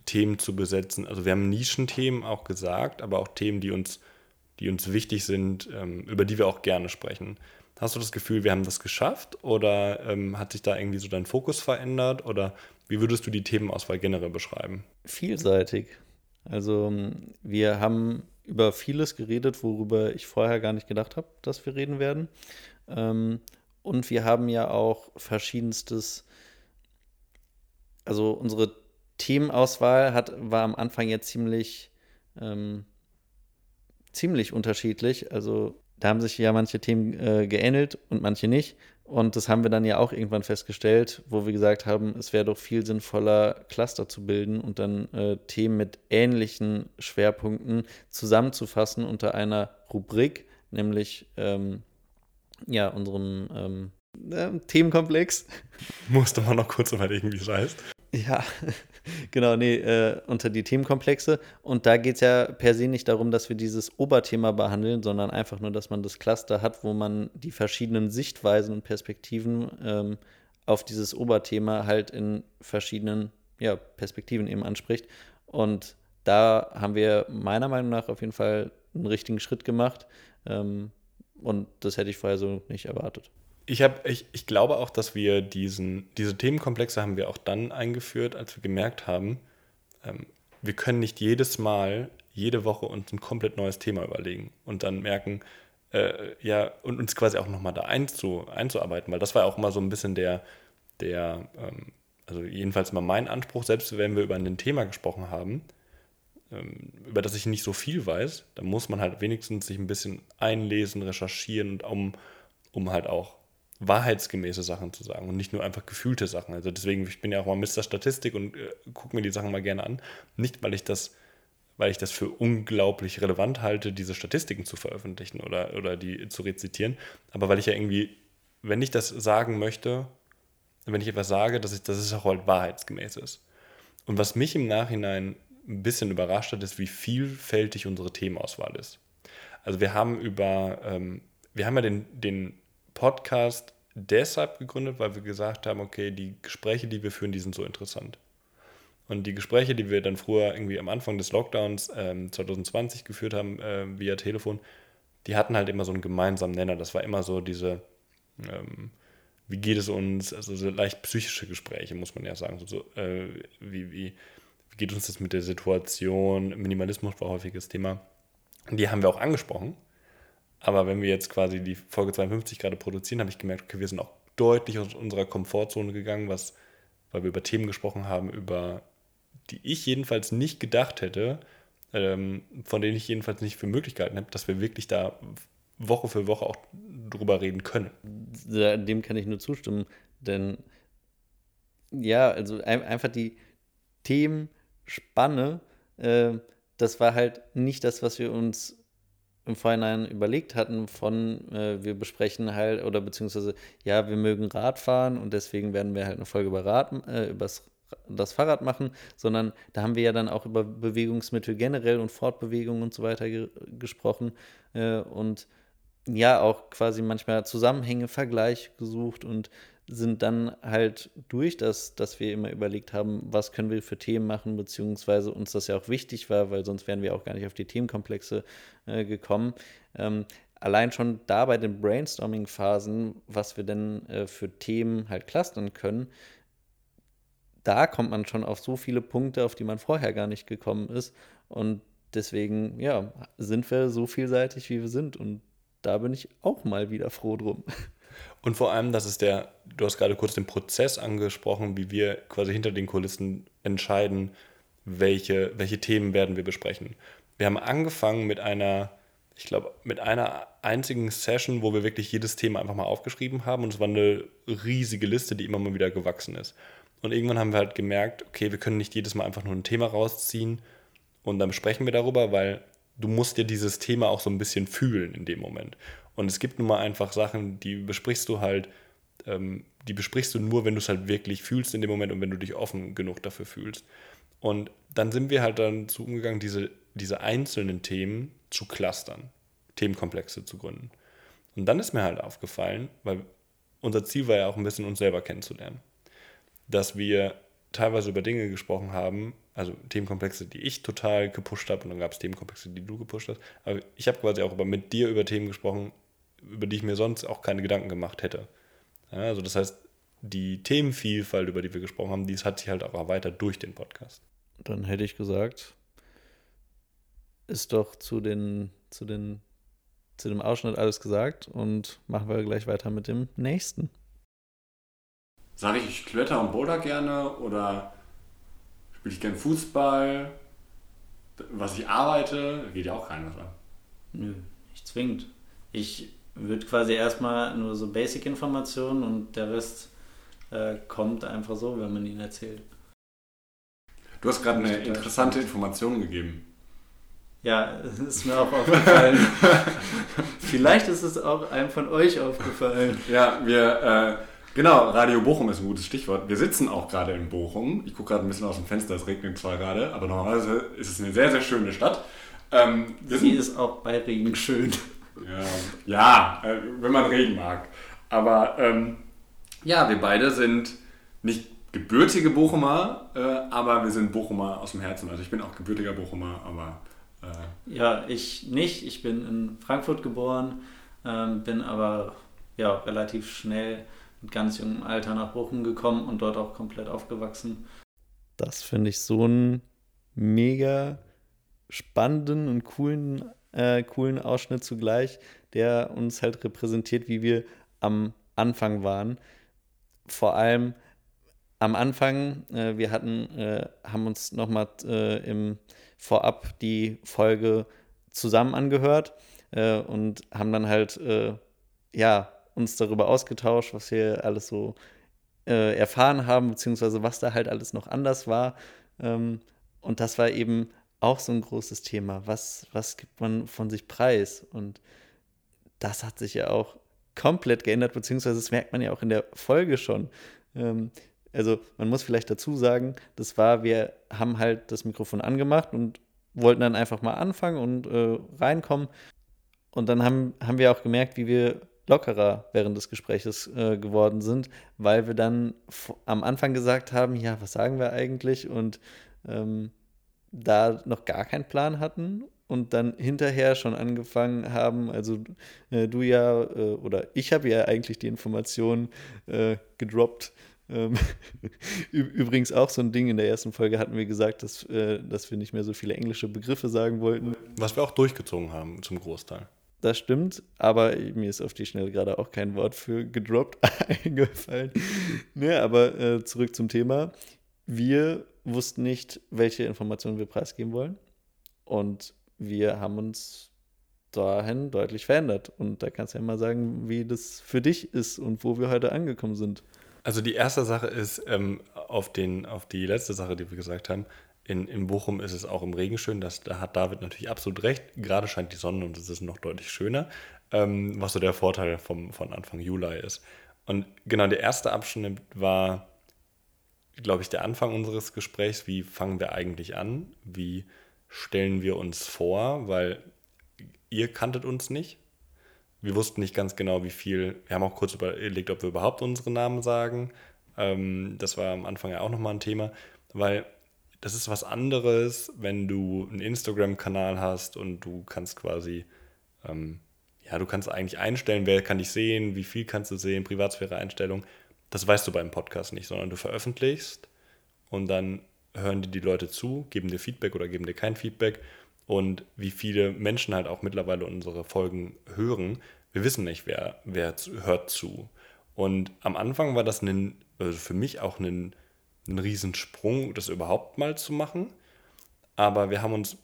Themen zu besetzen. Also wir haben Nischenthemen auch gesagt, aber auch Themen, die uns, die uns wichtig sind, ähm, über die wir auch gerne sprechen. Hast du das Gefühl, wir haben das geschafft oder ähm, hat sich da irgendwie so dein Fokus verändert oder wie würdest du die Themenauswahl generell beschreiben? Vielseitig. Also wir haben über vieles geredet, worüber ich vorher gar nicht gedacht habe, dass wir reden werden. Ähm, und wir haben ja auch verschiedenstes also unsere Teamauswahl hat, war am Anfang ja ziemlich, ähm, ziemlich unterschiedlich. Also da haben sich ja manche Themen äh, geähnelt und manche nicht. Und das haben wir dann ja auch irgendwann festgestellt, wo wir gesagt haben, es wäre doch viel sinnvoller, Cluster zu bilden und dann äh, Themen mit ähnlichen Schwerpunkten zusammenzufassen unter einer Rubrik, nämlich ähm, ja, unserem ähm, äh, Themenkomplex. Musste man noch kurz überlegen, wie es heißt. Ja, [LAUGHS] [LAUGHS] genau, nee, äh, unter die Themenkomplexe. Und da geht es ja per se nicht darum, dass wir dieses Oberthema behandeln, sondern einfach nur, dass man das Cluster hat, wo man die verschiedenen Sichtweisen und Perspektiven ähm, auf dieses Oberthema halt in verschiedenen ja, Perspektiven eben anspricht. Und da haben wir meiner Meinung nach auf jeden Fall einen richtigen Schritt gemacht. Ähm, und das hätte ich vorher so nicht erwartet. Ich, hab, ich, ich glaube auch, dass wir diesen, diese Themenkomplexe haben wir auch dann eingeführt, als wir gemerkt haben, ähm, wir können nicht jedes Mal, jede Woche uns ein komplett neues Thema überlegen und dann merken, äh, ja, und uns quasi auch nochmal da einzu, einzuarbeiten, weil das war auch mal so ein bisschen der, der ähm, also jedenfalls mal mein Anspruch, selbst wenn wir über ein Thema gesprochen haben, ähm, über das ich nicht so viel weiß, dann muss man halt wenigstens sich ein bisschen einlesen, recherchieren, um, um halt auch wahrheitsgemäße Sachen zu sagen und nicht nur einfach gefühlte Sachen. Also deswegen, ich bin ja auch mal Mr. Statistik und äh, gucke mir die Sachen mal gerne an. Nicht, weil ich das, weil ich das für unglaublich relevant halte, diese Statistiken zu veröffentlichen oder, oder die zu rezitieren, aber weil ich ja irgendwie, wenn ich das sagen möchte, wenn ich etwas sage, dass, ich, dass es auch halt wahrheitsgemäß ist. Und was mich im Nachhinein ein bisschen überrascht hat, ist, wie vielfältig unsere Themenauswahl ist. Also wir haben über, ähm, wir haben ja den, den Podcast deshalb gegründet, weil wir gesagt haben, okay, die Gespräche, die wir führen, die sind so interessant. Und die Gespräche, die wir dann früher irgendwie am Anfang des Lockdowns ähm, 2020 geführt haben, äh, via Telefon, die hatten halt immer so einen gemeinsamen Nenner. Das war immer so diese, ähm, wie geht es uns, also so leicht psychische Gespräche, muss man ja sagen. So, so äh, wie, wie, wie geht uns das mit der Situation? Minimalismus war häufiges Thema. Die haben wir auch angesprochen. Aber wenn wir jetzt quasi die Folge 52 gerade produzieren, habe ich gemerkt, okay, wir sind auch deutlich aus unserer Komfortzone gegangen, was, weil wir über Themen gesprochen haben, über die ich jedenfalls nicht gedacht hätte, ähm, von denen ich jedenfalls nicht für möglich gehalten habe, dass wir wirklich da Woche für Woche auch drüber reden können. Dem kann ich nur zustimmen, denn ja, also einfach die Themenspanne, äh, das war halt nicht das, was wir uns im Vorhinein überlegt hatten von, äh, wir besprechen halt, oder beziehungsweise, ja, wir mögen Radfahren und deswegen werden wir halt eine Folge über Rad, äh, übers, das Fahrrad machen, sondern da haben wir ja dann auch über Bewegungsmittel generell und Fortbewegung und so weiter ge gesprochen äh, und ja, auch quasi manchmal Zusammenhänge, Vergleich gesucht und sind dann halt durch das, dass wir immer überlegt haben, was können wir für Themen machen, beziehungsweise uns das ja auch wichtig war, weil sonst wären wir auch gar nicht auf die Themenkomplexe äh, gekommen. Ähm, allein schon da bei den Brainstorming-Phasen, was wir denn äh, für Themen halt clustern können, da kommt man schon auf so viele Punkte, auf die man vorher gar nicht gekommen ist. Und deswegen, ja, sind wir so vielseitig, wie wir sind. Und da bin ich auch mal wieder froh drum. [LAUGHS] Und vor allem, das ist der, du hast gerade kurz den Prozess angesprochen, wie wir quasi hinter den Kulissen entscheiden, welche, welche Themen werden wir besprechen. Wir haben angefangen mit einer, ich glaube, mit einer einzigen Session, wo wir wirklich jedes Thema einfach mal aufgeschrieben haben und es war eine riesige Liste, die immer mal wieder gewachsen ist. Und irgendwann haben wir halt gemerkt, okay, wir können nicht jedes Mal einfach nur ein Thema rausziehen und dann besprechen wir darüber, weil du musst dir dieses Thema auch so ein bisschen fühlen in dem Moment. Und es gibt nun mal einfach Sachen, die besprichst du halt, ähm, die besprichst du nur, wenn du es halt wirklich fühlst in dem Moment und wenn du dich offen genug dafür fühlst. Und dann sind wir halt dann zu umgegangen, diese, diese einzelnen Themen zu clustern, Themenkomplexe zu gründen. Und dann ist mir halt aufgefallen, weil unser Ziel war ja auch ein bisschen uns selber kennenzulernen, dass wir teilweise über Dinge gesprochen haben, also Themenkomplexe, die ich total gepusht habe und dann gab es Themenkomplexe, die du gepusht hast. Aber ich habe quasi auch über, mit dir über Themen gesprochen, über die ich mir sonst auch keine Gedanken gemacht hätte. Ja, also das heißt, die Themenvielfalt, über die wir gesprochen haben, die hat sich halt auch erweitert durch den Podcast. Dann hätte ich gesagt, ist doch zu den, zu den, zu dem Ausschnitt alles gesagt und machen wir gleich weiter mit dem nächsten. sage ich, ich kletter und boulder gerne oder spiele ich gerne Fußball, was ich arbeite, geht ja auch keiner an. Nö, nicht zwingend. Ich würde quasi erstmal nur so Basic-Informationen und der Rest äh, kommt einfach so, wenn man ihn erzählt. Du hast gerade eine interessante Information gegeben. Ja, [LAUGHS] ist mir auch aufgefallen. [LAUGHS] Vielleicht ist es auch einem von euch aufgefallen. Ja, wir, äh, genau, Radio Bochum ist ein gutes Stichwort. Wir sitzen auch gerade in Bochum. Ich gucke gerade ein bisschen aus dem Fenster, es regnet zwar gerade, aber normalerweise ist es eine sehr, sehr schöne Stadt. Ähm, Sie ist auch bei Regen schön. Ja, ja äh, wenn man Regen mag. Aber ähm, ja, wir beide sind nicht gebürtige Bochumer, äh, aber wir sind Bochumer aus dem Herzen. Also ich bin auch gebürtiger Bochumer, aber... Äh ja, ich nicht. Ich bin in Frankfurt geboren, ähm, bin aber ja, relativ schnell mit ganz jungem Alter nach Bochum gekommen und dort auch komplett aufgewachsen. Das finde ich so einen mega spannenden und coolen, äh, coolen Ausschnitt zugleich, der uns halt repräsentiert, wie wir am Anfang waren vor allem am Anfang, äh, wir hatten, äh, haben uns nochmal äh, im Vorab die Folge zusammen angehört äh, und haben dann halt, äh, ja, uns darüber ausgetauscht, was wir alles so äh, erfahren haben, beziehungsweise was da halt alles noch anders war. Ähm, und das war eben auch so ein großes Thema. Was, was gibt man von sich preis? Und das hat sich ja auch komplett geändert, beziehungsweise das merkt man ja auch in der Folge schon. Ähm, also man muss vielleicht dazu sagen, das war, wir haben halt das Mikrofon angemacht und wollten dann einfach mal anfangen und äh, reinkommen. Und dann haben, haben wir auch gemerkt, wie wir lockerer während des Gespräches äh, geworden sind, weil wir dann am Anfang gesagt haben, ja, was sagen wir eigentlich? Und ähm, da noch gar keinen Plan hatten und dann hinterher schon angefangen haben, also äh, du ja, äh, oder ich habe ja eigentlich die Informationen äh, gedroppt. Ähm, [LAUGHS] übrigens auch so ein Ding, in der ersten Folge hatten wir gesagt, dass, äh, dass wir nicht mehr so viele englische Begriffe sagen wollten. Was wir auch durchgezogen haben zum Großteil. Das stimmt, aber mir ist auf die Schnelle gerade auch kein Wort für gedroppt [LAUGHS] eingefallen. ne, aber äh, zurück zum Thema. Wir wussten nicht, welche Informationen wir preisgeben wollen. Und wir haben uns dahin deutlich verändert. Und da kannst du ja mal sagen, wie das für dich ist und wo wir heute angekommen sind. Also die erste Sache ist, ähm, auf, den, auf die letzte Sache, die wir gesagt haben, in, in Bochum ist es auch im Regen schön. Das, da hat David natürlich absolut recht. Gerade scheint die Sonne und es ist noch deutlich schöner, ähm, was so der Vorteil vom, von Anfang Juli ist. Und genau der erste Abschnitt war, glaube ich, der Anfang unseres Gesprächs. Wie fangen wir eigentlich an? Wie stellen wir uns vor, weil ihr kanntet uns nicht. Wir wussten nicht ganz genau, wie viel. Wir haben auch kurz überlegt, ob wir überhaupt unsere Namen sagen. Ähm, das war am Anfang ja auch nochmal ein Thema, weil das ist was anderes, wenn du einen Instagram-Kanal hast und du kannst quasi, ähm, ja, du kannst eigentlich einstellen, wer kann dich sehen, wie viel kannst du sehen, Privatsphäre-Einstellung. Das weißt du beim Podcast nicht, sondern du veröffentlichst und dann hören dir die Leute zu, geben dir Feedback oder geben dir kein Feedback. Und wie viele Menschen halt auch mittlerweile unsere Folgen hören, wir wissen nicht, wer, wer hört zu. Und am Anfang war das ein, also für mich auch ein, ein Riesensprung, das überhaupt mal zu machen. Aber wir haben uns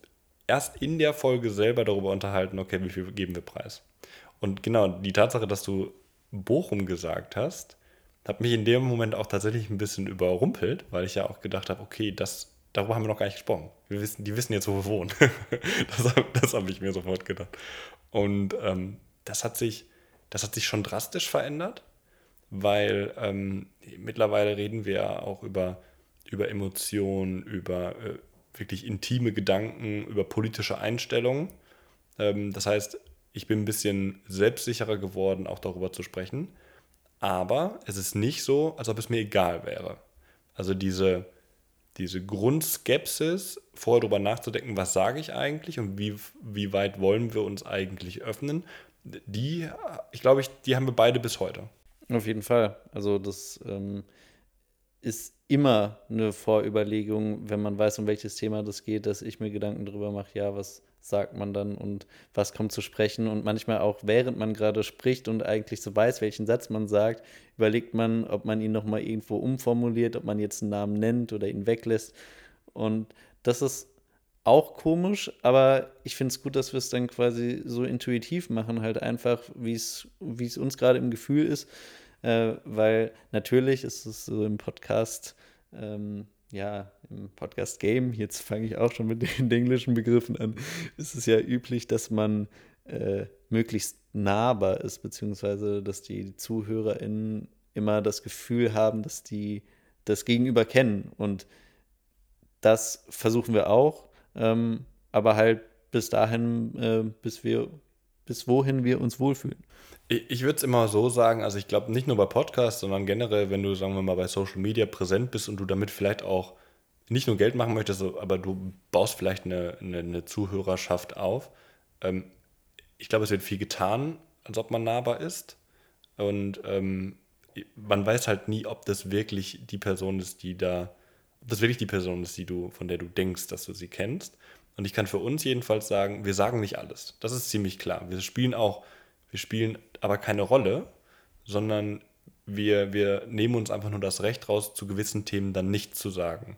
erst in der Folge selber darüber unterhalten, okay, wie viel geben wir preis. Und genau, die Tatsache, dass du Bochum gesagt hast, hat mich in dem Moment auch tatsächlich ein bisschen überrumpelt, weil ich ja auch gedacht habe, okay, das, darüber haben wir noch gar nicht gesprochen. Wir wissen, die wissen jetzt, wo wir wohnen. [LAUGHS] das das habe ich mir sofort gedacht. Und ähm, das, hat sich, das hat sich schon drastisch verändert, weil ähm, mittlerweile reden wir ja auch über, über Emotionen, über äh, wirklich intime Gedanken, über politische Einstellungen. Ähm, das heißt, ich bin ein bisschen selbstsicherer geworden, auch darüber zu sprechen aber es ist nicht so, als ob es mir egal wäre. Also diese, diese Grundskepsis, vorher darüber nachzudenken, was sage ich eigentlich und wie, wie weit wollen wir uns eigentlich öffnen, die, ich glaube, ich, die haben wir beide bis heute. Auf jeden Fall. Also das ähm, ist immer eine Vorüberlegung, wenn man weiß, um welches Thema das geht, dass ich mir Gedanken darüber mache, ja, was sagt man dann und was kommt zu sprechen. Und manchmal auch, während man gerade spricht und eigentlich so weiß, welchen Satz man sagt, überlegt man, ob man ihn nochmal irgendwo umformuliert, ob man jetzt einen Namen nennt oder ihn weglässt. Und das ist auch komisch, aber ich finde es gut, dass wir es dann quasi so intuitiv machen, halt einfach, wie es uns gerade im Gefühl ist. Äh, weil natürlich ist es so im Podcast, ähm, ja, im Podcast-Game, jetzt fange ich auch schon mit den [LAUGHS] englischen Begriffen an, ist es ja üblich, dass man äh, möglichst nahbar ist, beziehungsweise dass die ZuhörerInnen immer das Gefühl haben, dass die das Gegenüber kennen. Und das versuchen wir auch, ähm, aber halt bis dahin, äh, bis wir, bis wohin wir uns wohlfühlen. Ich, ich würde es immer so sagen, also ich glaube nicht nur bei Podcasts, sondern generell, wenn du, sagen wir mal, bei Social Media präsent bist und du damit vielleicht auch nicht nur Geld machen möchtest, aber du baust vielleicht eine, eine, eine Zuhörerschaft auf. Ähm, ich glaube, es wird viel getan, als ob man nahbar ist. Und ähm, man weiß halt nie, ob das wirklich die Person ist, die da, ob das wirklich die Person ist, die du, von der du denkst, dass du sie kennst. Und ich kann für uns jedenfalls sagen, wir sagen nicht alles. Das ist ziemlich klar. Wir spielen auch, wir spielen aber keine Rolle, sondern wir, wir nehmen uns einfach nur das Recht raus, zu gewissen Themen dann nichts zu sagen.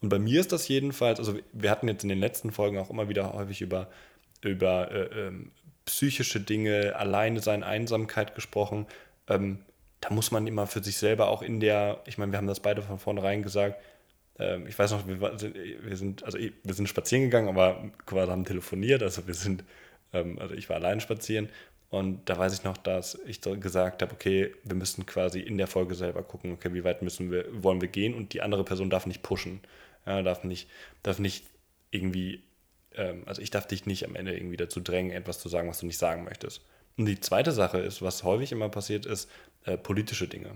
Und bei mir ist das jedenfalls, also wir hatten jetzt in den letzten Folgen auch immer wieder häufig über, über äh, ähm, psychische Dinge, Alleine sein, Einsamkeit gesprochen. Ähm, da muss man immer für sich selber auch in der, ich meine, wir haben das beide von vornherein gesagt, ich weiß noch, wir, wir, sind, also wir sind spazieren gegangen, aber quasi haben telefoniert, also wir sind, ähm, also ich war allein spazieren und da weiß ich noch, dass ich gesagt habe, okay, wir müssen quasi in der Folge selber gucken, okay, wie weit müssen wir, wollen wir gehen und die andere Person darf nicht pushen. Ja, darf nicht, darf nicht irgendwie, ähm, also ich darf dich nicht am Ende irgendwie dazu drängen, etwas zu sagen, was du nicht sagen möchtest. Und die zweite Sache ist, was häufig immer passiert ist, äh, politische Dinge.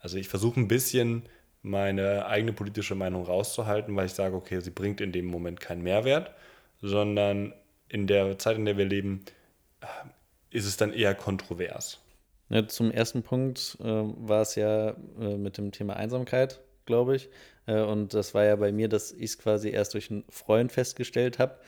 Also ich versuche ein bisschen meine eigene politische Meinung rauszuhalten, weil ich sage, okay, sie bringt in dem Moment keinen Mehrwert, sondern in der Zeit, in der wir leben, äh, ist es dann eher kontrovers. Ja, zum ersten Punkt äh, war es ja äh, mit dem Thema Einsamkeit, glaube ich. Äh, und das war ja bei mir, dass ich es quasi erst durch einen Freund festgestellt habe,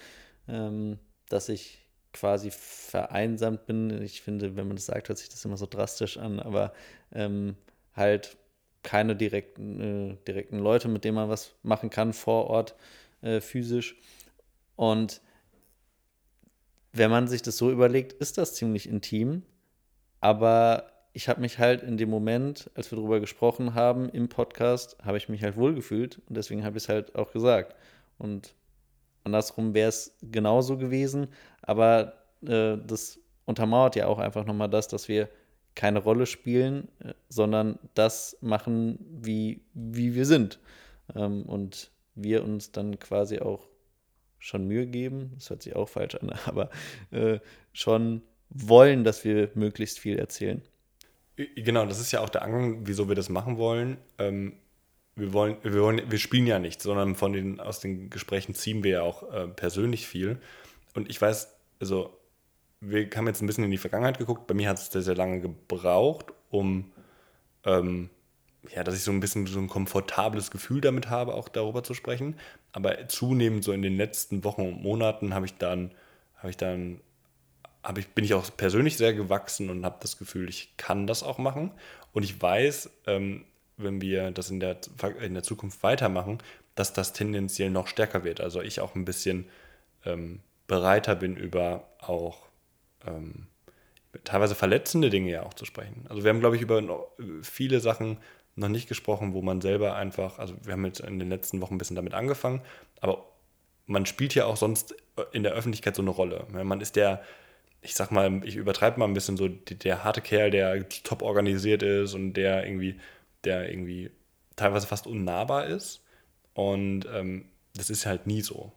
ähm, dass ich quasi vereinsamt bin. Ich finde, wenn man das sagt, hört sich das immer so drastisch an, aber ähm, halt keine direkten, äh, direkten Leute, mit denen man was machen kann vor Ort äh, physisch. Und wenn man sich das so überlegt, ist das ziemlich intim. Aber ich habe mich halt in dem Moment, als wir darüber gesprochen haben im Podcast, habe ich mich halt wohlgefühlt und deswegen habe ich es halt auch gesagt. Und andersrum wäre es genauso gewesen, aber äh, das untermauert ja auch einfach nochmal das, dass wir keine Rolle spielen, äh, sondern das machen, wie, wie wir sind. Ähm, und wir uns dann quasi auch schon Mühe geben, das hört sich auch falsch an, [LAUGHS] aber äh, schon wollen, dass wir möglichst viel erzählen. Genau, das ist ja auch der Angang, wieso wir das machen wollen. Ähm, wir wollen, wir wollen, wir spielen ja nicht, sondern von den, aus den Gesprächen ziehen wir ja auch äh, persönlich viel. Und ich weiß, also wir haben jetzt ein bisschen in die Vergangenheit geguckt. Bei mir hat es sehr, sehr lange gebraucht, um ähm, ja, dass ich so ein bisschen so ein komfortables Gefühl damit habe, auch darüber zu sprechen. Aber zunehmend so in den letzten Wochen und Monaten habe ich dann, habe ich dann hab ich, bin ich auch persönlich sehr gewachsen und habe das Gefühl, ich kann das auch machen. Und ich weiß, ähm, wenn wir das in der, in der Zukunft weitermachen, dass das tendenziell noch stärker wird. Also ich auch ein bisschen ähm, bereiter bin, über auch ähm, teilweise verletzende Dinge ja auch zu sprechen. Also wir haben, glaube ich, über viele Sachen noch nicht gesprochen, wo man selber einfach, also wir haben jetzt in den letzten Wochen ein bisschen damit angefangen, aber man spielt ja auch sonst in der Öffentlichkeit so eine Rolle. Man ist der ich sag mal, ich übertreibe mal ein bisschen so, der harte Kerl, der top organisiert ist und der irgendwie, der irgendwie teilweise fast unnahbar ist. Und ähm, das ist halt nie so.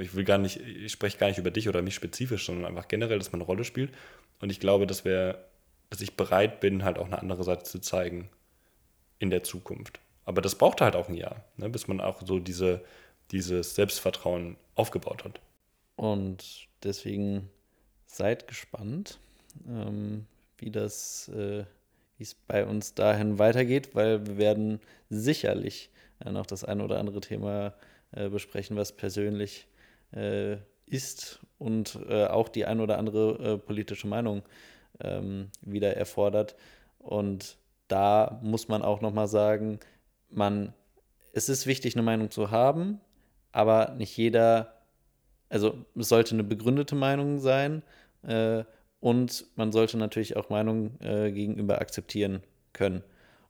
Ich will gar nicht, ich spreche gar nicht über dich oder mich spezifisch, sondern einfach generell, dass man eine Rolle spielt. Und ich glaube, dass wir, dass ich bereit bin, halt auch eine andere Seite zu zeigen in der Zukunft. Aber das braucht halt auch ein Jahr, ne, bis man auch so diese, dieses Selbstvertrauen aufgebaut hat. Und deswegen seid gespannt, ähm, wie das, äh, wie es bei uns dahin weitergeht, weil wir werden sicherlich äh, noch das ein oder andere Thema äh, besprechen, was persönlich äh, ist und äh, auch die ein oder andere äh, politische Meinung ähm, wieder erfordert. Und da muss man auch nochmal sagen, man, es ist wichtig, eine Meinung zu haben, aber nicht jeder, also es sollte eine begründete Meinung sein äh, und man sollte natürlich auch Meinungen äh, gegenüber akzeptieren können.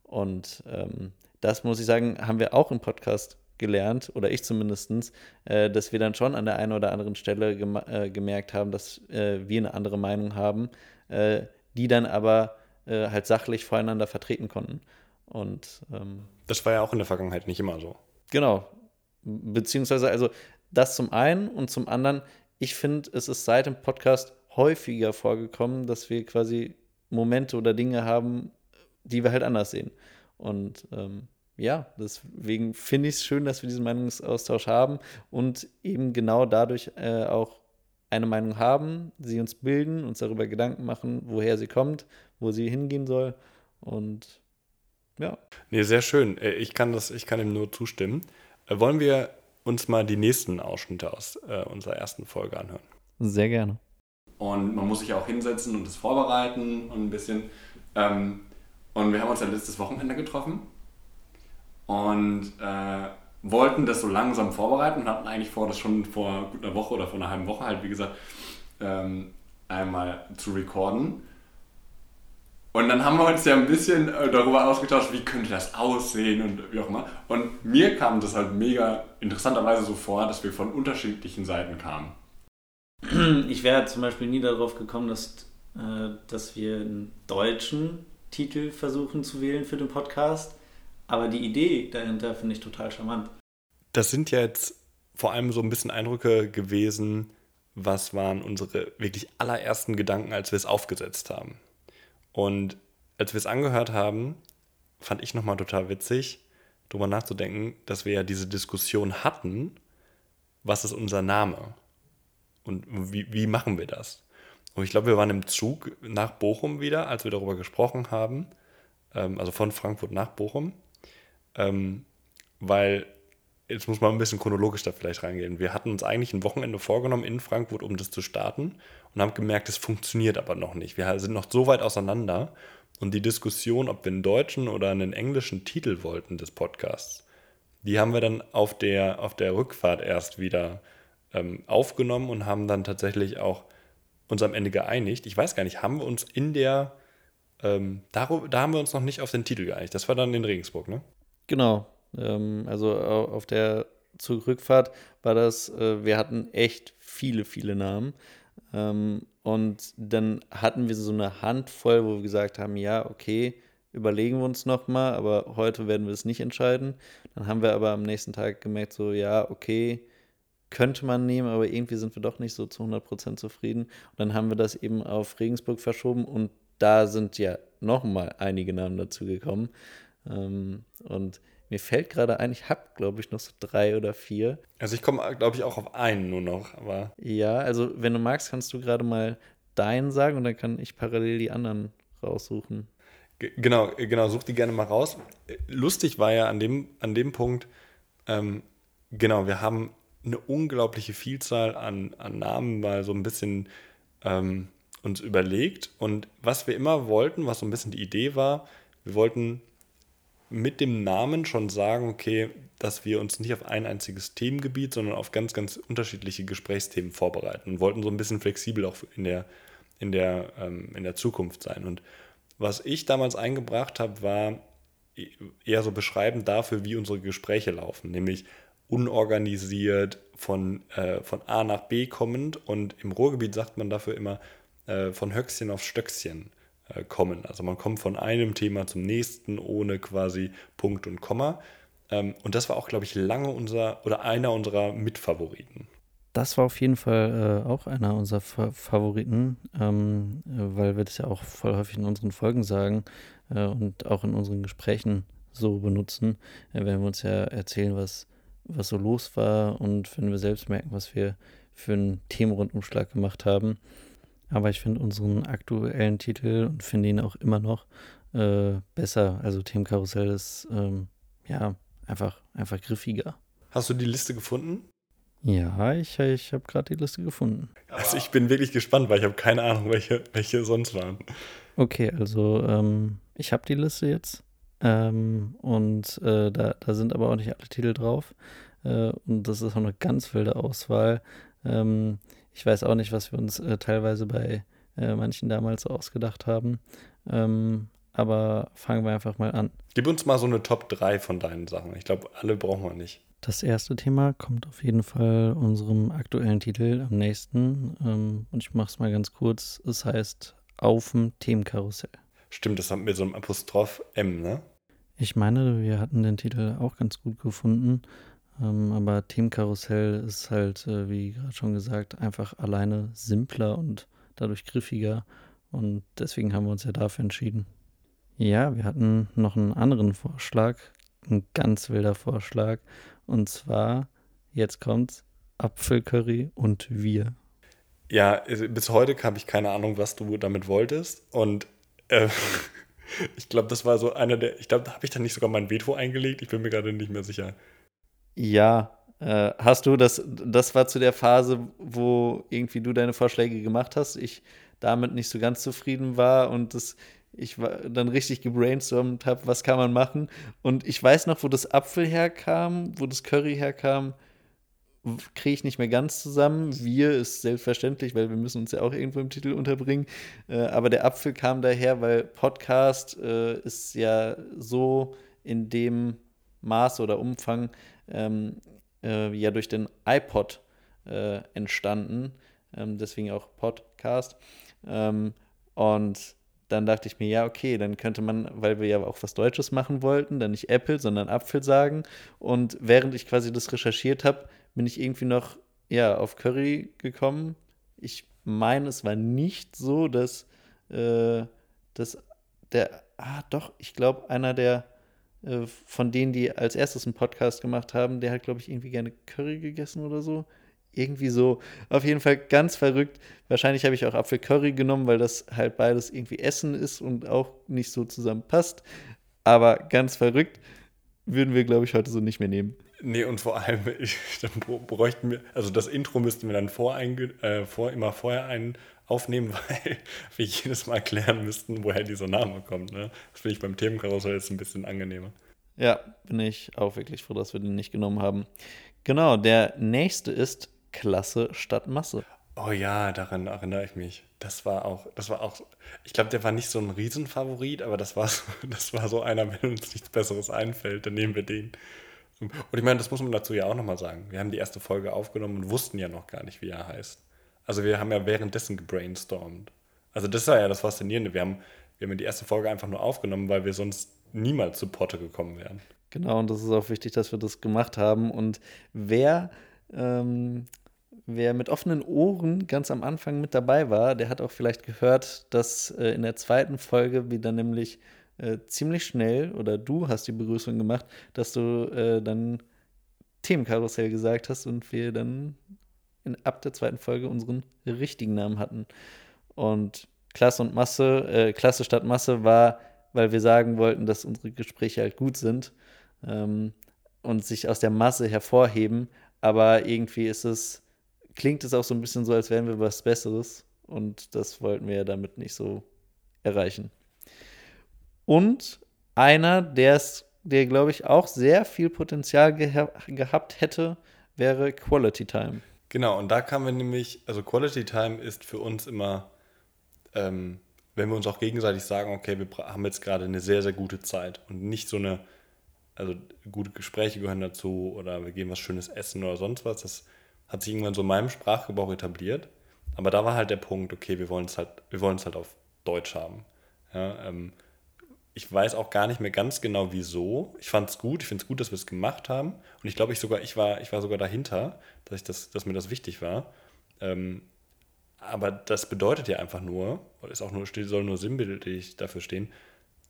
Und ähm, das muss ich sagen, haben wir auch im Podcast gelernt, oder ich zumindest, äh, dass wir dann schon an der einen oder anderen Stelle gem äh, gemerkt haben, dass äh, wir eine andere Meinung haben, äh, die dann aber äh, halt sachlich voreinander vertreten konnten. Und ähm, das war ja auch in der Vergangenheit nicht immer so. Genau. Beziehungsweise, also das zum einen und zum anderen, ich finde, es ist seit dem Podcast häufiger vorgekommen, dass wir quasi Momente oder Dinge haben, die wir halt anders sehen. Und ähm, ja, deswegen finde ich es schön, dass wir diesen Meinungsaustausch haben und eben genau dadurch äh, auch eine Meinung haben, sie uns bilden, uns darüber Gedanken machen, woher sie kommt, wo sie hingehen soll. Und ja. Nee, sehr schön. Äh, ich kann, das, ich kann ihm nur zustimmen. Äh, wollen wir uns mal die nächsten Ausschnitte aus äh, unserer ersten Folge anhören? Sehr gerne. Und man muss sich auch hinsetzen und das vorbereiten und ein bisschen. Ähm, und wir haben uns ja letztes Wochenende getroffen und äh, wollten das so langsam vorbereiten und hatten eigentlich vor, das schon vor gut einer Woche oder vor einer halben Woche halt, wie gesagt, ähm, einmal zu recorden. Und dann haben wir uns ja ein bisschen äh, darüber ausgetauscht, wie könnte das aussehen und wie auch immer. Und mir kam das halt mega interessanterweise so vor, dass wir von unterschiedlichen Seiten kamen. Ich wäre zum Beispiel nie darauf gekommen, dass, äh, dass wir einen deutschen Titel versuchen zu wählen für den Podcast. Aber die Idee dahinter finde ich total charmant. Das sind ja jetzt vor allem so ein bisschen Eindrücke gewesen, was waren unsere wirklich allerersten Gedanken, als wir es aufgesetzt haben. Und als wir es angehört haben, fand ich nochmal total witzig, darüber nachzudenken, dass wir ja diese Diskussion hatten, was ist unser Name? Und wie, wie machen wir das? Und ich glaube, wir waren im Zug nach Bochum wieder, als wir darüber gesprochen haben, ähm, also von Frankfurt nach Bochum ähm, weil jetzt muss man ein bisschen chronologisch da vielleicht reingehen. Wir hatten uns eigentlich ein Wochenende vorgenommen in Frankfurt, um das zu starten und haben gemerkt, es funktioniert aber noch nicht. Wir sind noch so weit auseinander und die Diskussion, ob wir einen deutschen oder einen englischen Titel wollten des Podcasts, die haben wir dann auf der, auf der Rückfahrt erst wieder ähm, aufgenommen und haben dann tatsächlich auch uns am Ende geeinigt. Ich weiß gar nicht, haben wir uns in der, ähm, da, da haben wir uns noch nicht auf den Titel geeinigt. Das war dann in Regensburg, ne? Genau. Ähm, also auf der Zurückfahrt war das, äh, wir hatten echt viele, viele Namen. Ähm, und dann hatten wir so eine Handvoll, wo wir gesagt haben, ja, okay, überlegen wir uns nochmal, aber heute werden wir es nicht entscheiden. Dann haben wir aber am nächsten Tag gemerkt, so, ja, okay, könnte man nehmen, aber irgendwie sind wir doch nicht so zu 100% zufrieden. Und dann haben wir das eben auf Regensburg verschoben und da sind ja nochmal einige Namen dazu gekommen. Ähm, und mir fällt gerade ein, ich habe, glaube ich, noch so drei oder vier. Also ich komme, glaube ich, auch auf einen nur noch. Aber ja, also wenn du magst, kannst du gerade mal deinen sagen und dann kann ich parallel die anderen raussuchen. genau, genau, such die gerne mal raus. Lustig war ja an dem, an dem Punkt, ähm, genau, wir haben eine unglaubliche Vielzahl an, an Namen mal so ein bisschen ähm, uns überlegt. Und was wir immer wollten, was so ein bisschen die Idee war, wir wollten mit dem Namen schon sagen, okay, dass wir uns nicht auf ein einziges Themengebiet, sondern auf ganz, ganz unterschiedliche Gesprächsthemen vorbereiten und wollten so ein bisschen flexibel auch in der, in der, ähm, in der Zukunft sein. Und was ich damals eingebracht habe, war eher so beschreibend dafür, wie unsere Gespräche laufen, nämlich unorganisiert, von, äh, von A nach B kommend und im Ruhrgebiet sagt man dafür immer äh, von Höchstchen auf Stöckchen. Äh, kommen. Also man kommt von einem Thema zum nächsten ohne quasi Punkt und Komma. Ähm, und das war auch, glaube ich, lange unser oder einer unserer Mitfavoriten. Das war auf jeden Fall äh, auch einer unserer Fa Favoriten, ähm, weil wir das ja auch voll häufig in unseren Folgen sagen äh, und auch in unseren Gesprächen so benutzen, äh, wenn wir uns ja erzählen, was, was so los war und wenn wir selbst merken, was wir für einen Themenrundumschlag gemacht haben. Aber ich finde unseren aktuellen Titel und finde ihn auch immer noch äh, besser. Also Themenkarussell ist ähm, ja einfach, einfach griffiger. Hast du die Liste gefunden? Ja, ich, ich habe gerade die Liste gefunden. Also ich bin wirklich gespannt, weil ich habe keine Ahnung, welche, welche sonst waren. Okay, also ähm, ich habe die Liste jetzt. Ähm, und äh, da, da sind aber auch nicht alle Titel drauf. Äh, und das ist auch eine ganz wilde Auswahl. Ähm, ich weiß auch nicht, was wir uns äh, teilweise bei äh, manchen damals so ausgedacht haben. Ähm, aber fangen wir einfach mal an. Gib uns mal so eine Top 3 von deinen Sachen. Ich glaube, alle brauchen wir nicht. Das erste Thema kommt auf jeden Fall unserem aktuellen Titel am nächsten. Ähm, und ich mache es mal ganz kurz. Es heißt Auf dem Themenkarussell. Stimmt, das haben wir so einem Apostroph M, ne? Ich meine, wir hatten den Titel auch ganz gut gefunden. Ähm, aber Themenkarussell ist halt, äh, wie gerade schon gesagt, einfach alleine simpler und dadurch griffiger. Und deswegen haben wir uns ja dafür entschieden. Ja, wir hatten noch einen anderen Vorschlag, ein ganz wilder Vorschlag. Und zwar, jetzt kommt's, Apfelcurry und wir. Ja, bis heute habe ich keine Ahnung, was du damit wolltest. Und äh, [LAUGHS] ich glaube, das war so einer der. Ich glaube, da habe ich dann nicht sogar mein Veto eingelegt. Ich bin mir gerade nicht mehr sicher. Ja, äh, hast du das? Das war zu der Phase, wo irgendwie du deine Vorschläge gemacht hast. Ich damit nicht so ganz zufrieden war und das ich war dann richtig gebrainstormt habe, was kann man machen. Und ich weiß noch, wo das Apfel herkam, wo das Curry herkam, kriege ich nicht mehr ganz zusammen. Wir ist selbstverständlich, weil wir müssen uns ja auch irgendwo im Titel unterbringen. Äh, aber der Apfel kam daher, weil Podcast äh, ist ja so in dem Maß oder Umfang ähm, äh, ja durch den iPod äh, entstanden. Ähm, deswegen auch Podcast. Ähm, und dann dachte ich mir, ja, okay, dann könnte man, weil wir ja auch was Deutsches machen wollten, dann nicht Apple, sondern Apfel sagen. Und während ich quasi das recherchiert habe, bin ich irgendwie noch ja, auf Curry gekommen. Ich meine, es war nicht so, dass, äh, dass der, ah doch, ich glaube, einer der äh, von denen, die als erstes einen Podcast gemacht haben, der hat, glaube ich, irgendwie gerne Curry gegessen oder so. Irgendwie so. Auf jeden Fall ganz verrückt. Wahrscheinlich habe ich auch Apfelcurry genommen, weil das halt beides irgendwie Essen ist und auch nicht so zusammenpasst. Aber ganz verrückt würden wir, glaube ich, heute so nicht mehr nehmen. Nee, und vor allem, [LAUGHS] ich, dann bräuchten wir, also das Intro müssten wir dann äh, vor immer vorher ein, aufnehmen, [LAUGHS] weil wir jedes Mal klären müssten, woher dieser Name kommt. Ne? Das finde ich beim Themenkarussell jetzt ein bisschen angenehmer. Ja, bin ich auch wirklich froh, dass wir den nicht genommen haben. Genau, der nächste ist Klasse statt Masse. Oh ja, daran erinnere ich mich. Das war auch, das war auch, ich glaube, der war nicht so ein Riesenfavorit, aber das war [LAUGHS] so, das war so einer, wenn uns nichts Besseres einfällt, dann nehmen wir den. Und ich meine, das muss man dazu ja auch nochmal sagen. Wir haben die erste Folge aufgenommen und wussten ja noch gar nicht, wie er heißt. Also wir haben ja währenddessen gebrainstormt. Also das war ja das Faszinierende. Wir haben, wir haben die erste Folge einfach nur aufgenommen, weil wir sonst niemals zu Potte gekommen wären. Genau, und das ist auch wichtig, dass wir das gemacht haben. Und wer ähm, wer mit offenen Ohren ganz am Anfang mit dabei war, der hat auch vielleicht gehört, dass äh, in der zweiten Folge dann nämlich äh, ziemlich schnell, oder du hast die Begrüßung gemacht, dass du äh, dann Themenkarussell gesagt hast und wir dann in, ab der zweiten Folge unseren richtigen Namen hatten. Und Klasse und Masse, äh, Klasse statt Masse war, weil wir sagen wollten, dass unsere Gespräche halt gut sind ähm, und sich aus der Masse hervorheben. Aber irgendwie ist es klingt es auch so ein bisschen so, als wären wir was Besseres. Und das wollten wir ja damit nicht so erreichen. Und einer, der's, der, glaube ich, auch sehr viel Potenzial geha gehabt hätte, wäre Quality Time. Genau, und da kamen wir nämlich, also Quality Time ist für uns immer, ähm, wenn wir uns auch gegenseitig sagen, okay, wir haben jetzt gerade eine sehr, sehr gute Zeit und nicht so eine, also gute Gespräche gehören dazu oder wir gehen was Schönes essen oder sonst was. Das hat sich irgendwann so in meinem Sprachgebrauch etabliert. Aber da war halt der Punkt, okay, wir wollen es halt, halt auf Deutsch haben. Ja, ähm, ich weiß auch gar nicht mehr ganz genau wieso. Ich fand es gut, ich finde es gut, dass wir es gemacht haben. Und ich glaube, ich sogar, ich war, ich war sogar dahinter, dass, ich das, dass mir das wichtig war. Ähm, aber das bedeutet ja einfach nur, ist auch nur, soll nur sinnbildlich dafür stehen,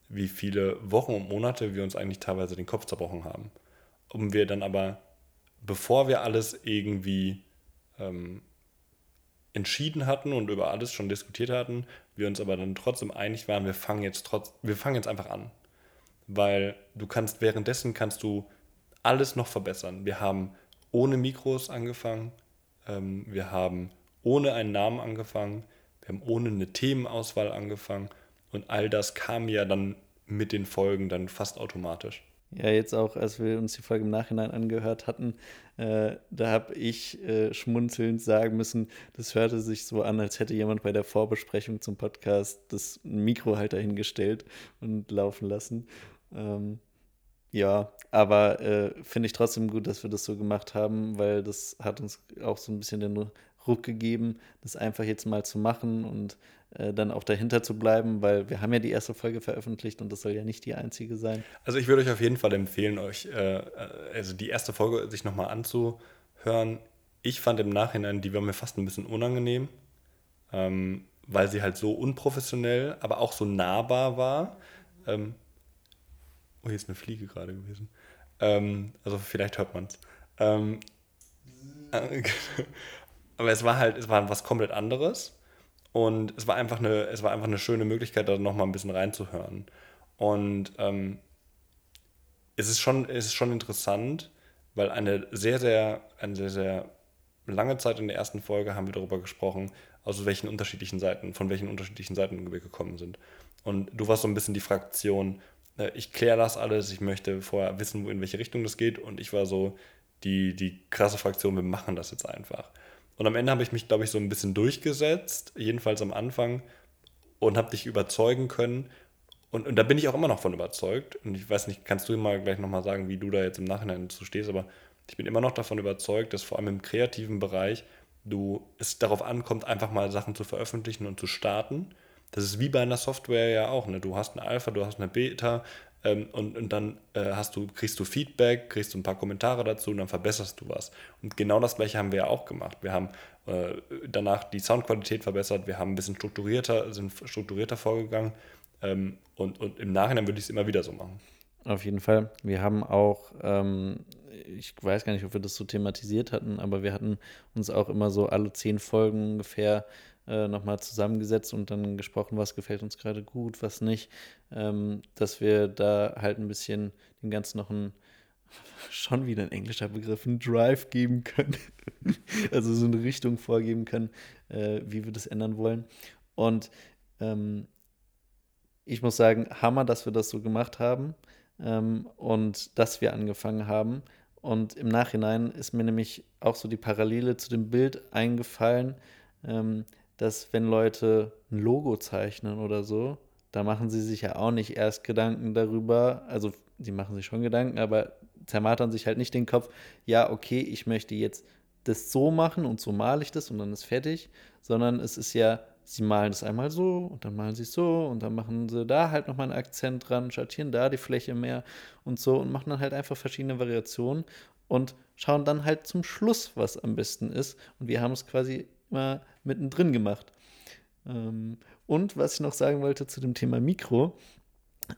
wie viele Wochen und Monate wir uns eigentlich teilweise den Kopf zerbrochen haben. Um wir dann aber bevor wir alles irgendwie ähm, entschieden hatten und über alles schon diskutiert hatten, wir uns aber dann trotzdem einig waren, wir fangen jetzt trotz, wir fangen jetzt einfach an. Weil du kannst währenddessen kannst du alles noch verbessern. Wir haben ohne Mikros angefangen. Ähm, wir haben ohne einen Namen angefangen. Wir haben ohne eine Themenauswahl angefangen. Und all das kam ja dann mit den Folgen dann fast automatisch. Ja, jetzt auch, als wir uns die Folge im Nachhinein angehört hatten, äh, da habe ich äh, schmunzelnd sagen müssen, das hörte sich so an, als hätte jemand bei der Vorbesprechung zum Podcast das Mikro halt dahingestellt und laufen lassen. Ähm, ja, aber äh, finde ich trotzdem gut, dass wir das so gemacht haben, weil das hat uns auch so ein bisschen den Ruck gegeben, das einfach jetzt mal zu machen und äh, dann auch dahinter zu bleiben, weil wir haben ja die erste Folge veröffentlicht und das soll ja nicht die einzige sein. Also ich würde euch auf jeden Fall empfehlen, euch äh, also die erste Folge sich nochmal anzuhören. Ich fand im Nachhinein, die war mir fast ein bisschen unangenehm, ähm, weil sie halt so unprofessionell, aber auch so nahbar war. Ähm, oh, hier ist eine Fliege gerade gewesen. Ähm, also vielleicht hört man es. Ähm, [LAUGHS] aber es war halt, es war was komplett anderes. Und es war einfach eine, es war einfach eine schöne Möglichkeit, da nochmal ein bisschen reinzuhören. Und ähm, es, ist schon, es ist schon interessant, weil eine sehr, sehr, eine sehr, sehr lange Zeit in der ersten Folge haben wir darüber gesprochen, aus welchen unterschiedlichen Seiten, von welchen unterschiedlichen Seiten wir gekommen sind. Und du warst so ein bisschen die Fraktion, äh, ich kläre das alles, ich möchte vorher wissen, in welche Richtung das geht. Und ich war so die, die krasse Fraktion, wir machen das jetzt einfach. Und am Ende habe ich mich, glaube ich, so ein bisschen durchgesetzt, jedenfalls am Anfang, und habe dich überzeugen können. Und, und da bin ich auch immer noch von überzeugt. Und ich weiß nicht, kannst du mal gleich nochmal sagen, wie du da jetzt im Nachhinein zu stehst, aber ich bin immer noch davon überzeugt, dass vor allem im kreativen Bereich du es darauf ankommt, einfach mal Sachen zu veröffentlichen und zu starten. Das ist wie bei einer Software ja auch. Ne? Du hast eine Alpha, du hast eine Beta, ähm, und, und dann äh, hast du, kriegst du Feedback, kriegst du ein paar Kommentare dazu und dann verbesserst du was. Und genau das gleiche haben wir ja auch gemacht. Wir haben äh, danach die Soundqualität verbessert, wir haben ein bisschen strukturierter, sind strukturierter vorgegangen ähm, und, und im Nachhinein würde ich es immer wieder so machen. Auf jeden Fall. Wir haben auch, ähm, ich weiß gar nicht, ob wir das so thematisiert hatten, aber wir hatten uns auch immer so alle zehn Folgen ungefähr äh, nochmal zusammengesetzt und dann gesprochen, was gefällt uns gerade gut, was nicht, ähm, dass wir da halt ein bisschen dem Ganzen noch ein, [LAUGHS] schon wieder ein englischer Begriff, einen Drive geben können. [LAUGHS] also so eine Richtung vorgeben können, äh, wie wir das ändern wollen. Und ähm, ich muss sagen, Hammer, dass wir das so gemacht haben ähm, und dass wir angefangen haben. Und im Nachhinein ist mir nämlich auch so die Parallele zu dem Bild eingefallen, ähm, dass wenn Leute ein Logo zeichnen oder so, da machen sie sich ja auch nicht erst Gedanken darüber, also sie machen sich schon Gedanken, aber zermatern sich halt nicht den Kopf, ja, okay, ich möchte jetzt das so machen und so male ich das und dann ist fertig, sondern es ist ja, sie malen es einmal so und dann malen sie es so und dann machen sie da halt nochmal einen Akzent dran, schattieren da die Fläche mehr und so und machen dann halt einfach verschiedene Variationen und schauen dann halt zum Schluss, was am besten ist. Und wir haben es quasi mal mittendrin gemacht. Ähm, und was ich noch sagen wollte zu dem Thema Mikro,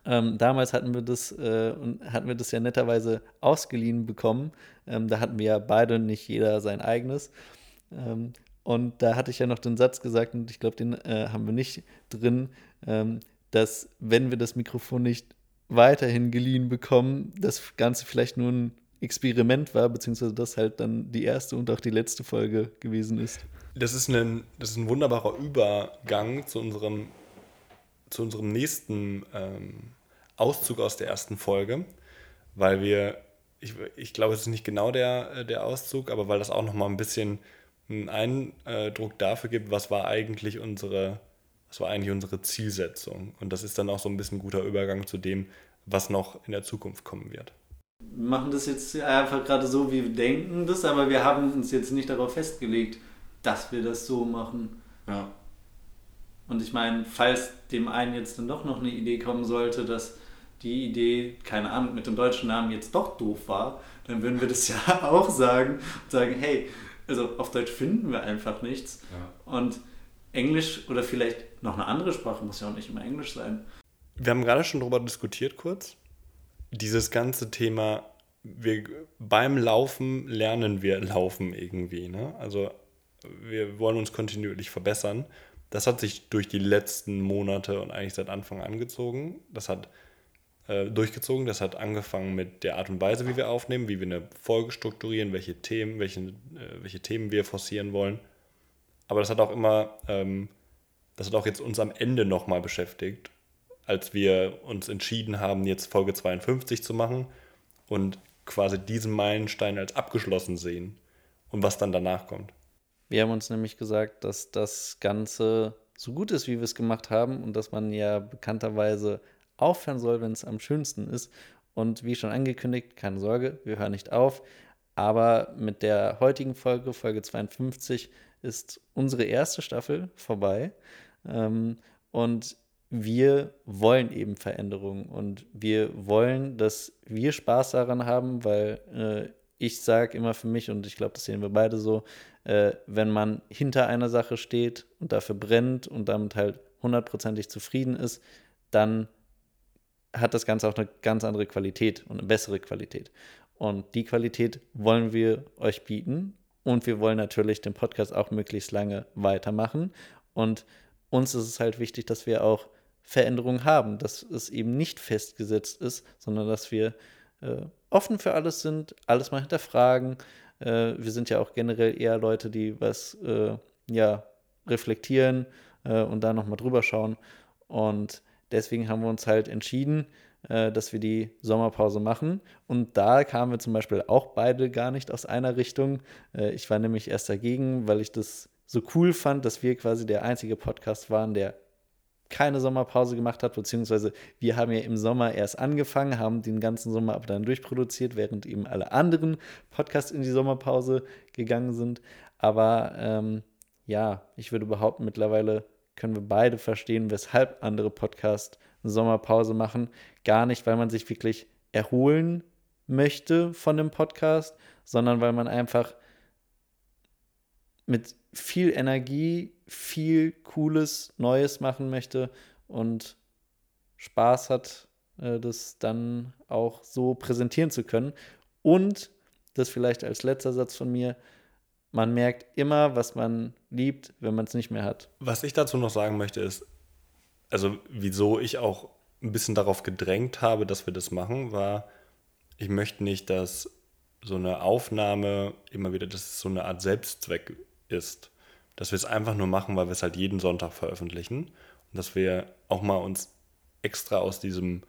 ähm, damals hatten wir das äh, und hatten wir das ja netterweise ausgeliehen bekommen. Ähm, da hatten wir ja beide nicht jeder sein eigenes. Ähm, und da hatte ich ja noch den Satz gesagt, und ich glaube, den äh, haben wir nicht drin, ähm, dass wenn wir das Mikrofon nicht weiterhin geliehen bekommen, das Ganze vielleicht nur ein Experiment war, beziehungsweise das halt dann die erste und auch die letzte Folge gewesen ist. Das ist ein, das ist ein wunderbarer Übergang zu unserem, zu unserem nächsten ähm, Auszug aus der ersten Folge, weil wir, ich, ich glaube, es ist nicht genau der, der Auszug, aber weil das auch nochmal ein bisschen einen Eindruck dafür gibt, was war eigentlich unsere, was war eigentlich unsere Zielsetzung. Und das ist dann auch so ein bisschen ein guter Übergang zu dem, was noch in der Zukunft kommen wird. Wir machen das jetzt einfach gerade so, wie wir denken das, aber wir haben uns jetzt nicht darauf festgelegt, dass wir das so machen. Ja. Und ich meine, falls dem einen jetzt dann doch noch eine Idee kommen sollte, dass die Idee, keine Ahnung, mit dem deutschen Namen jetzt doch doof war, dann würden wir das ja [LAUGHS] auch sagen und sagen, hey, also auf Deutsch finden wir einfach nichts. Ja. Und Englisch oder vielleicht noch eine andere Sprache muss ja auch nicht immer Englisch sein. Wir haben gerade schon darüber diskutiert kurz. Dieses ganze Thema, wir, beim Laufen lernen wir Laufen irgendwie. Ne? Also wir wollen uns kontinuierlich verbessern. Das hat sich durch die letzten Monate und eigentlich seit Anfang angezogen. Das hat äh, durchgezogen. Das hat angefangen mit der Art und Weise, wie wir aufnehmen, wie wir eine Folge strukturieren, welche Themen, welche, äh, welche Themen wir forcieren wollen. Aber das hat auch immer, ähm, das hat auch jetzt uns am Ende nochmal beschäftigt, als wir uns entschieden haben, jetzt Folge 52 zu machen und quasi diesen Meilenstein als abgeschlossen sehen und was dann danach kommt. Wir haben uns nämlich gesagt, dass das Ganze so gut ist, wie wir es gemacht haben und dass man ja bekannterweise aufhören soll, wenn es am schönsten ist. Und wie schon angekündigt, keine Sorge, wir hören nicht auf. Aber mit der heutigen Folge, Folge 52, ist unsere erste Staffel vorbei. Ähm, und wir wollen eben Veränderungen und wir wollen, dass wir Spaß daran haben, weil äh, ich sage immer für mich, und ich glaube, das sehen wir beide so, äh, wenn man hinter einer Sache steht und dafür brennt und damit halt hundertprozentig zufrieden ist, dann hat das Ganze auch eine ganz andere Qualität und eine bessere Qualität. Und die Qualität wollen wir euch bieten. Und wir wollen natürlich den Podcast auch möglichst lange weitermachen. Und uns ist es halt wichtig, dass wir auch Veränderungen haben, dass es eben nicht festgesetzt ist, sondern dass wir äh, offen für alles sind, alles mal hinterfragen. Äh, wir sind ja auch generell eher Leute, die was äh, ja, reflektieren äh, und da nochmal drüber schauen. Und deswegen haben wir uns halt entschieden, äh, dass wir die Sommerpause machen. Und da kamen wir zum Beispiel auch beide gar nicht aus einer Richtung. Äh, ich war nämlich erst dagegen, weil ich das so cool fand, dass wir quasi der einzige Podcast waren, der keine Sommerpause gemacht hat, beziehungsweise wir haben ja im Sommer erst angefangen, haben den ganzen Sommer aber dann durchproduziert, während eben alle anderen Podcasts in die Sommerpause gegangen sind. Aber ähm, ja, ich würde behaupten, mittlerweile können wir beide verstehen, weshalb andere Podcasts eine Sommerpause machen. Gar nicht, weil man sich wirklich erholen möchte von dem Podcast, sondern weil man einfach mit viel Energie viel Cooles, Neues machen möchte und Spaß hat, äh, das dann auch so präsentieren zu können. Und das vielleicht als letzter Satz von mir, man merkt immer, was man liebt, wenn man es nicht mehr hat. Was ich dazu noch sagen möchte, ist, also wieso ich auch ein bisschen darauf gedrängt habe, dass wir das machen, war, ich möchte nicht, dass so eine Aufnahme immer wieder, dass es so eine Art Selbstzweck ist dass wir es einfach nur machen, weil wir es halt jeden Sonntag veröffentlichen. Und dass wir auch mal uns extra aus diesem,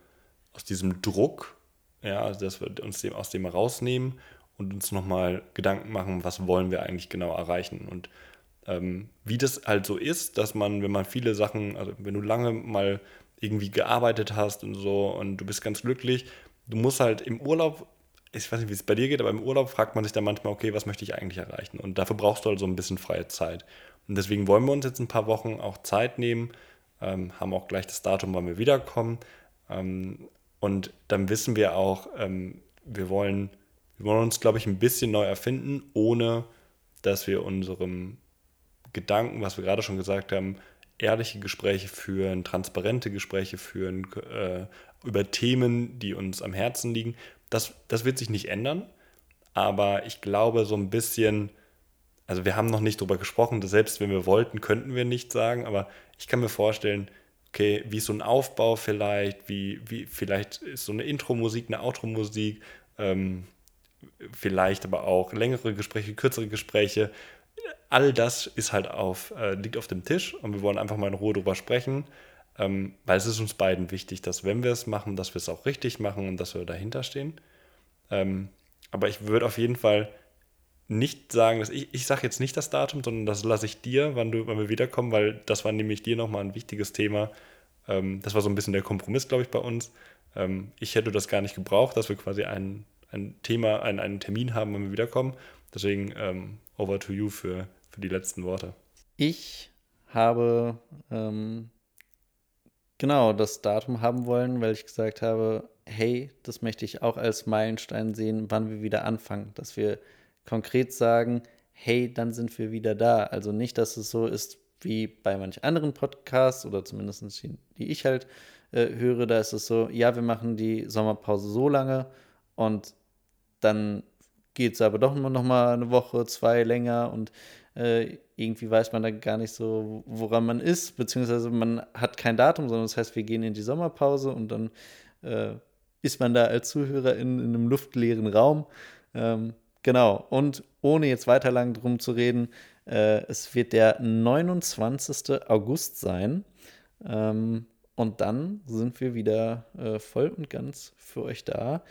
aus diesem Druck, ja, also dass wir uns dem, aus dem rausnehmen und uns nochmal Gedanken machen, was wollen wir eigentlich genau erreichen. Und ähm, wie das halt so ist, dass man, wenn man viele Sachen, also wenn du lange mal irgendwie gearbeitet hast und so und du bist ganz glücklich, du musst halt im Urlaub ich weiß nicht, wie es bei dir geht, aber im Urlaub fragt man sich dann manchmal, okay, was möchte ich eigentlich erreichen? Und dafür brauchst du halt so ein bisschen freie Zeit. Und deswegen wollen wir uns jetzt ein paar Wochen auch Zeit nehmen, ähm, haben auch gleich das Datum, wann wir wiederkommen. Ähm, und dann wissen wir auch, ähm, wir, wollen, wir wollen uns, glaube ich, ein bisschen neu erfinden, ohne dass wir unserem Gedanken, was wir gerade schon gesagt haben, ehrliche Gespräche führen, transparente Gespräche führen äh, über Themen, die uns am Herzen liegen, das, das wird sich nicht ändern, aber ich glaube so ein bisschen, also wir haben noch nicht drüber gesprochen, selbst wenn wir wollten, könnten wir nicht sagen, aber ich kann mir vorstellen, okay, wie so ein Aufbau vielleicht, wie, wie vielleicht ist so eine Intro-Musik, eine Outro-Musik, ähm, vielleicht aber auch längere Gespräche, kürzere Gespräche. All das ist halt auf, äh, liegt auf dem Tisch und wir wollen einfach mal in Ruhe drüber sprechen. Ähm, weil es ist uns beiden wichtig, dass wenn wir es machen, dass wir es auch richtig machen und dass wir dahinter stehen. Ähm, aber ich würde auf jeden Fall nicht sagen, dass ich, ich sage jetzt nicht das Datum, sondern das lasse ich dir, wann, du, wann wir wiederkommen, weil das war nämlich dir nochmal ein wichtiges Thema. Ähm, das war so ein bisschen der Kompromiss, glaube ich, bei uns. Ähm, ich hätte das gar nicht gebraucht, dass wir quasi ein, ein Thema, ein, einen Termin haben, wenn wir wiederkommen. Deswegen ähm, over to you für, für die letzten Worte. Ich habe ähm, genau das Datum haben wollen, weil ich gesagt habe, hey, das möchte ich auch als Meilenstein sehen, wann wir wieder anfangen, dass wir konkret sagen, hey, dann sind wir wieder da. Also nicht, dass es so ist wie bei manch anderen Podcasts oder zumindest die, die ich halt äh, höre, da ist es so, ja, wir machen die Sommerpause so lange und dann geht es aber doch nur noch mal eine Woche, zwei länger und äh, irgendwie weiß man dann gar nicht so, woran man ist, beziehungsweise man hat kein Datum, sondern das heißt, wir gehen in die Sommerpause und dann äh, ist man da als Zuhörer in, in einem luftleeren Raum. Ähm, genau, und ohne jetzt weiter lang drum zu reden, äh, es wird der 29. August sein. Ähm, und dann sind wir wieder äh, voll und ganz für euch da.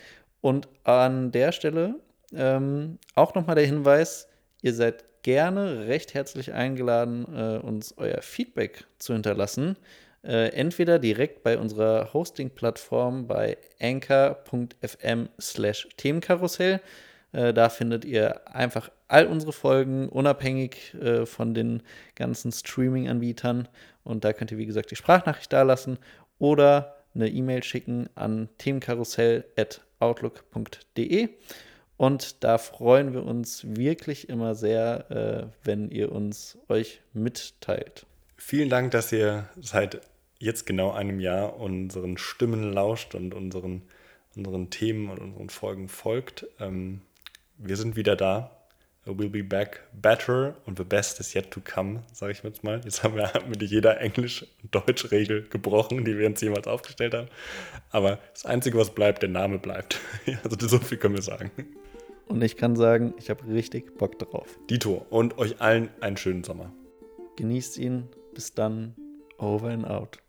Und an der Stelle ähm, auch nochmal der Hinweis, ihr seid gerne recht herzlich eingeladen, äh, uns euer Feedback zu hinterlassen. Äh, entweder direkt bei unserer Hosting-Plattform bei anchor.fm slash Themenkarussell. Äh, da findet ihr einfach all unsere Folgen unabhängig äh, von den ganzen Streaming-Anbietern. Und da könnt ihr, wie gesagt, die Sprachnachricht dalassen oder eine E-Mail schicken an themenkarussell.outlook.de. Und da freuen wir uns wirklich immer sehr, äh, wenn ihr uns euch mitteilt. Vielen Dank, dass ihr seit jetzt genau einem Jahr unseren Stimmen lauscht und unseren, unseren Themen und unseren Folgen folgt. Ähm, wir sind wieder da. We'll be back better und the best is yet to come, sage ich jetzt mal. Jetzt haben wir mit jeder Englisch- und Deutsch-Regel gebrochen, die wir uns jemals aufgestellt haben. Aber das Einzige, was bleibt, der Name bleibt. [LAUGHS] also so viel können wir sagen. Und ich kann sagen, ich habe richtig Bock drauf. Dito und euch allen einen schönen Sommer. Genießt ihn. Bis dann. Over and out.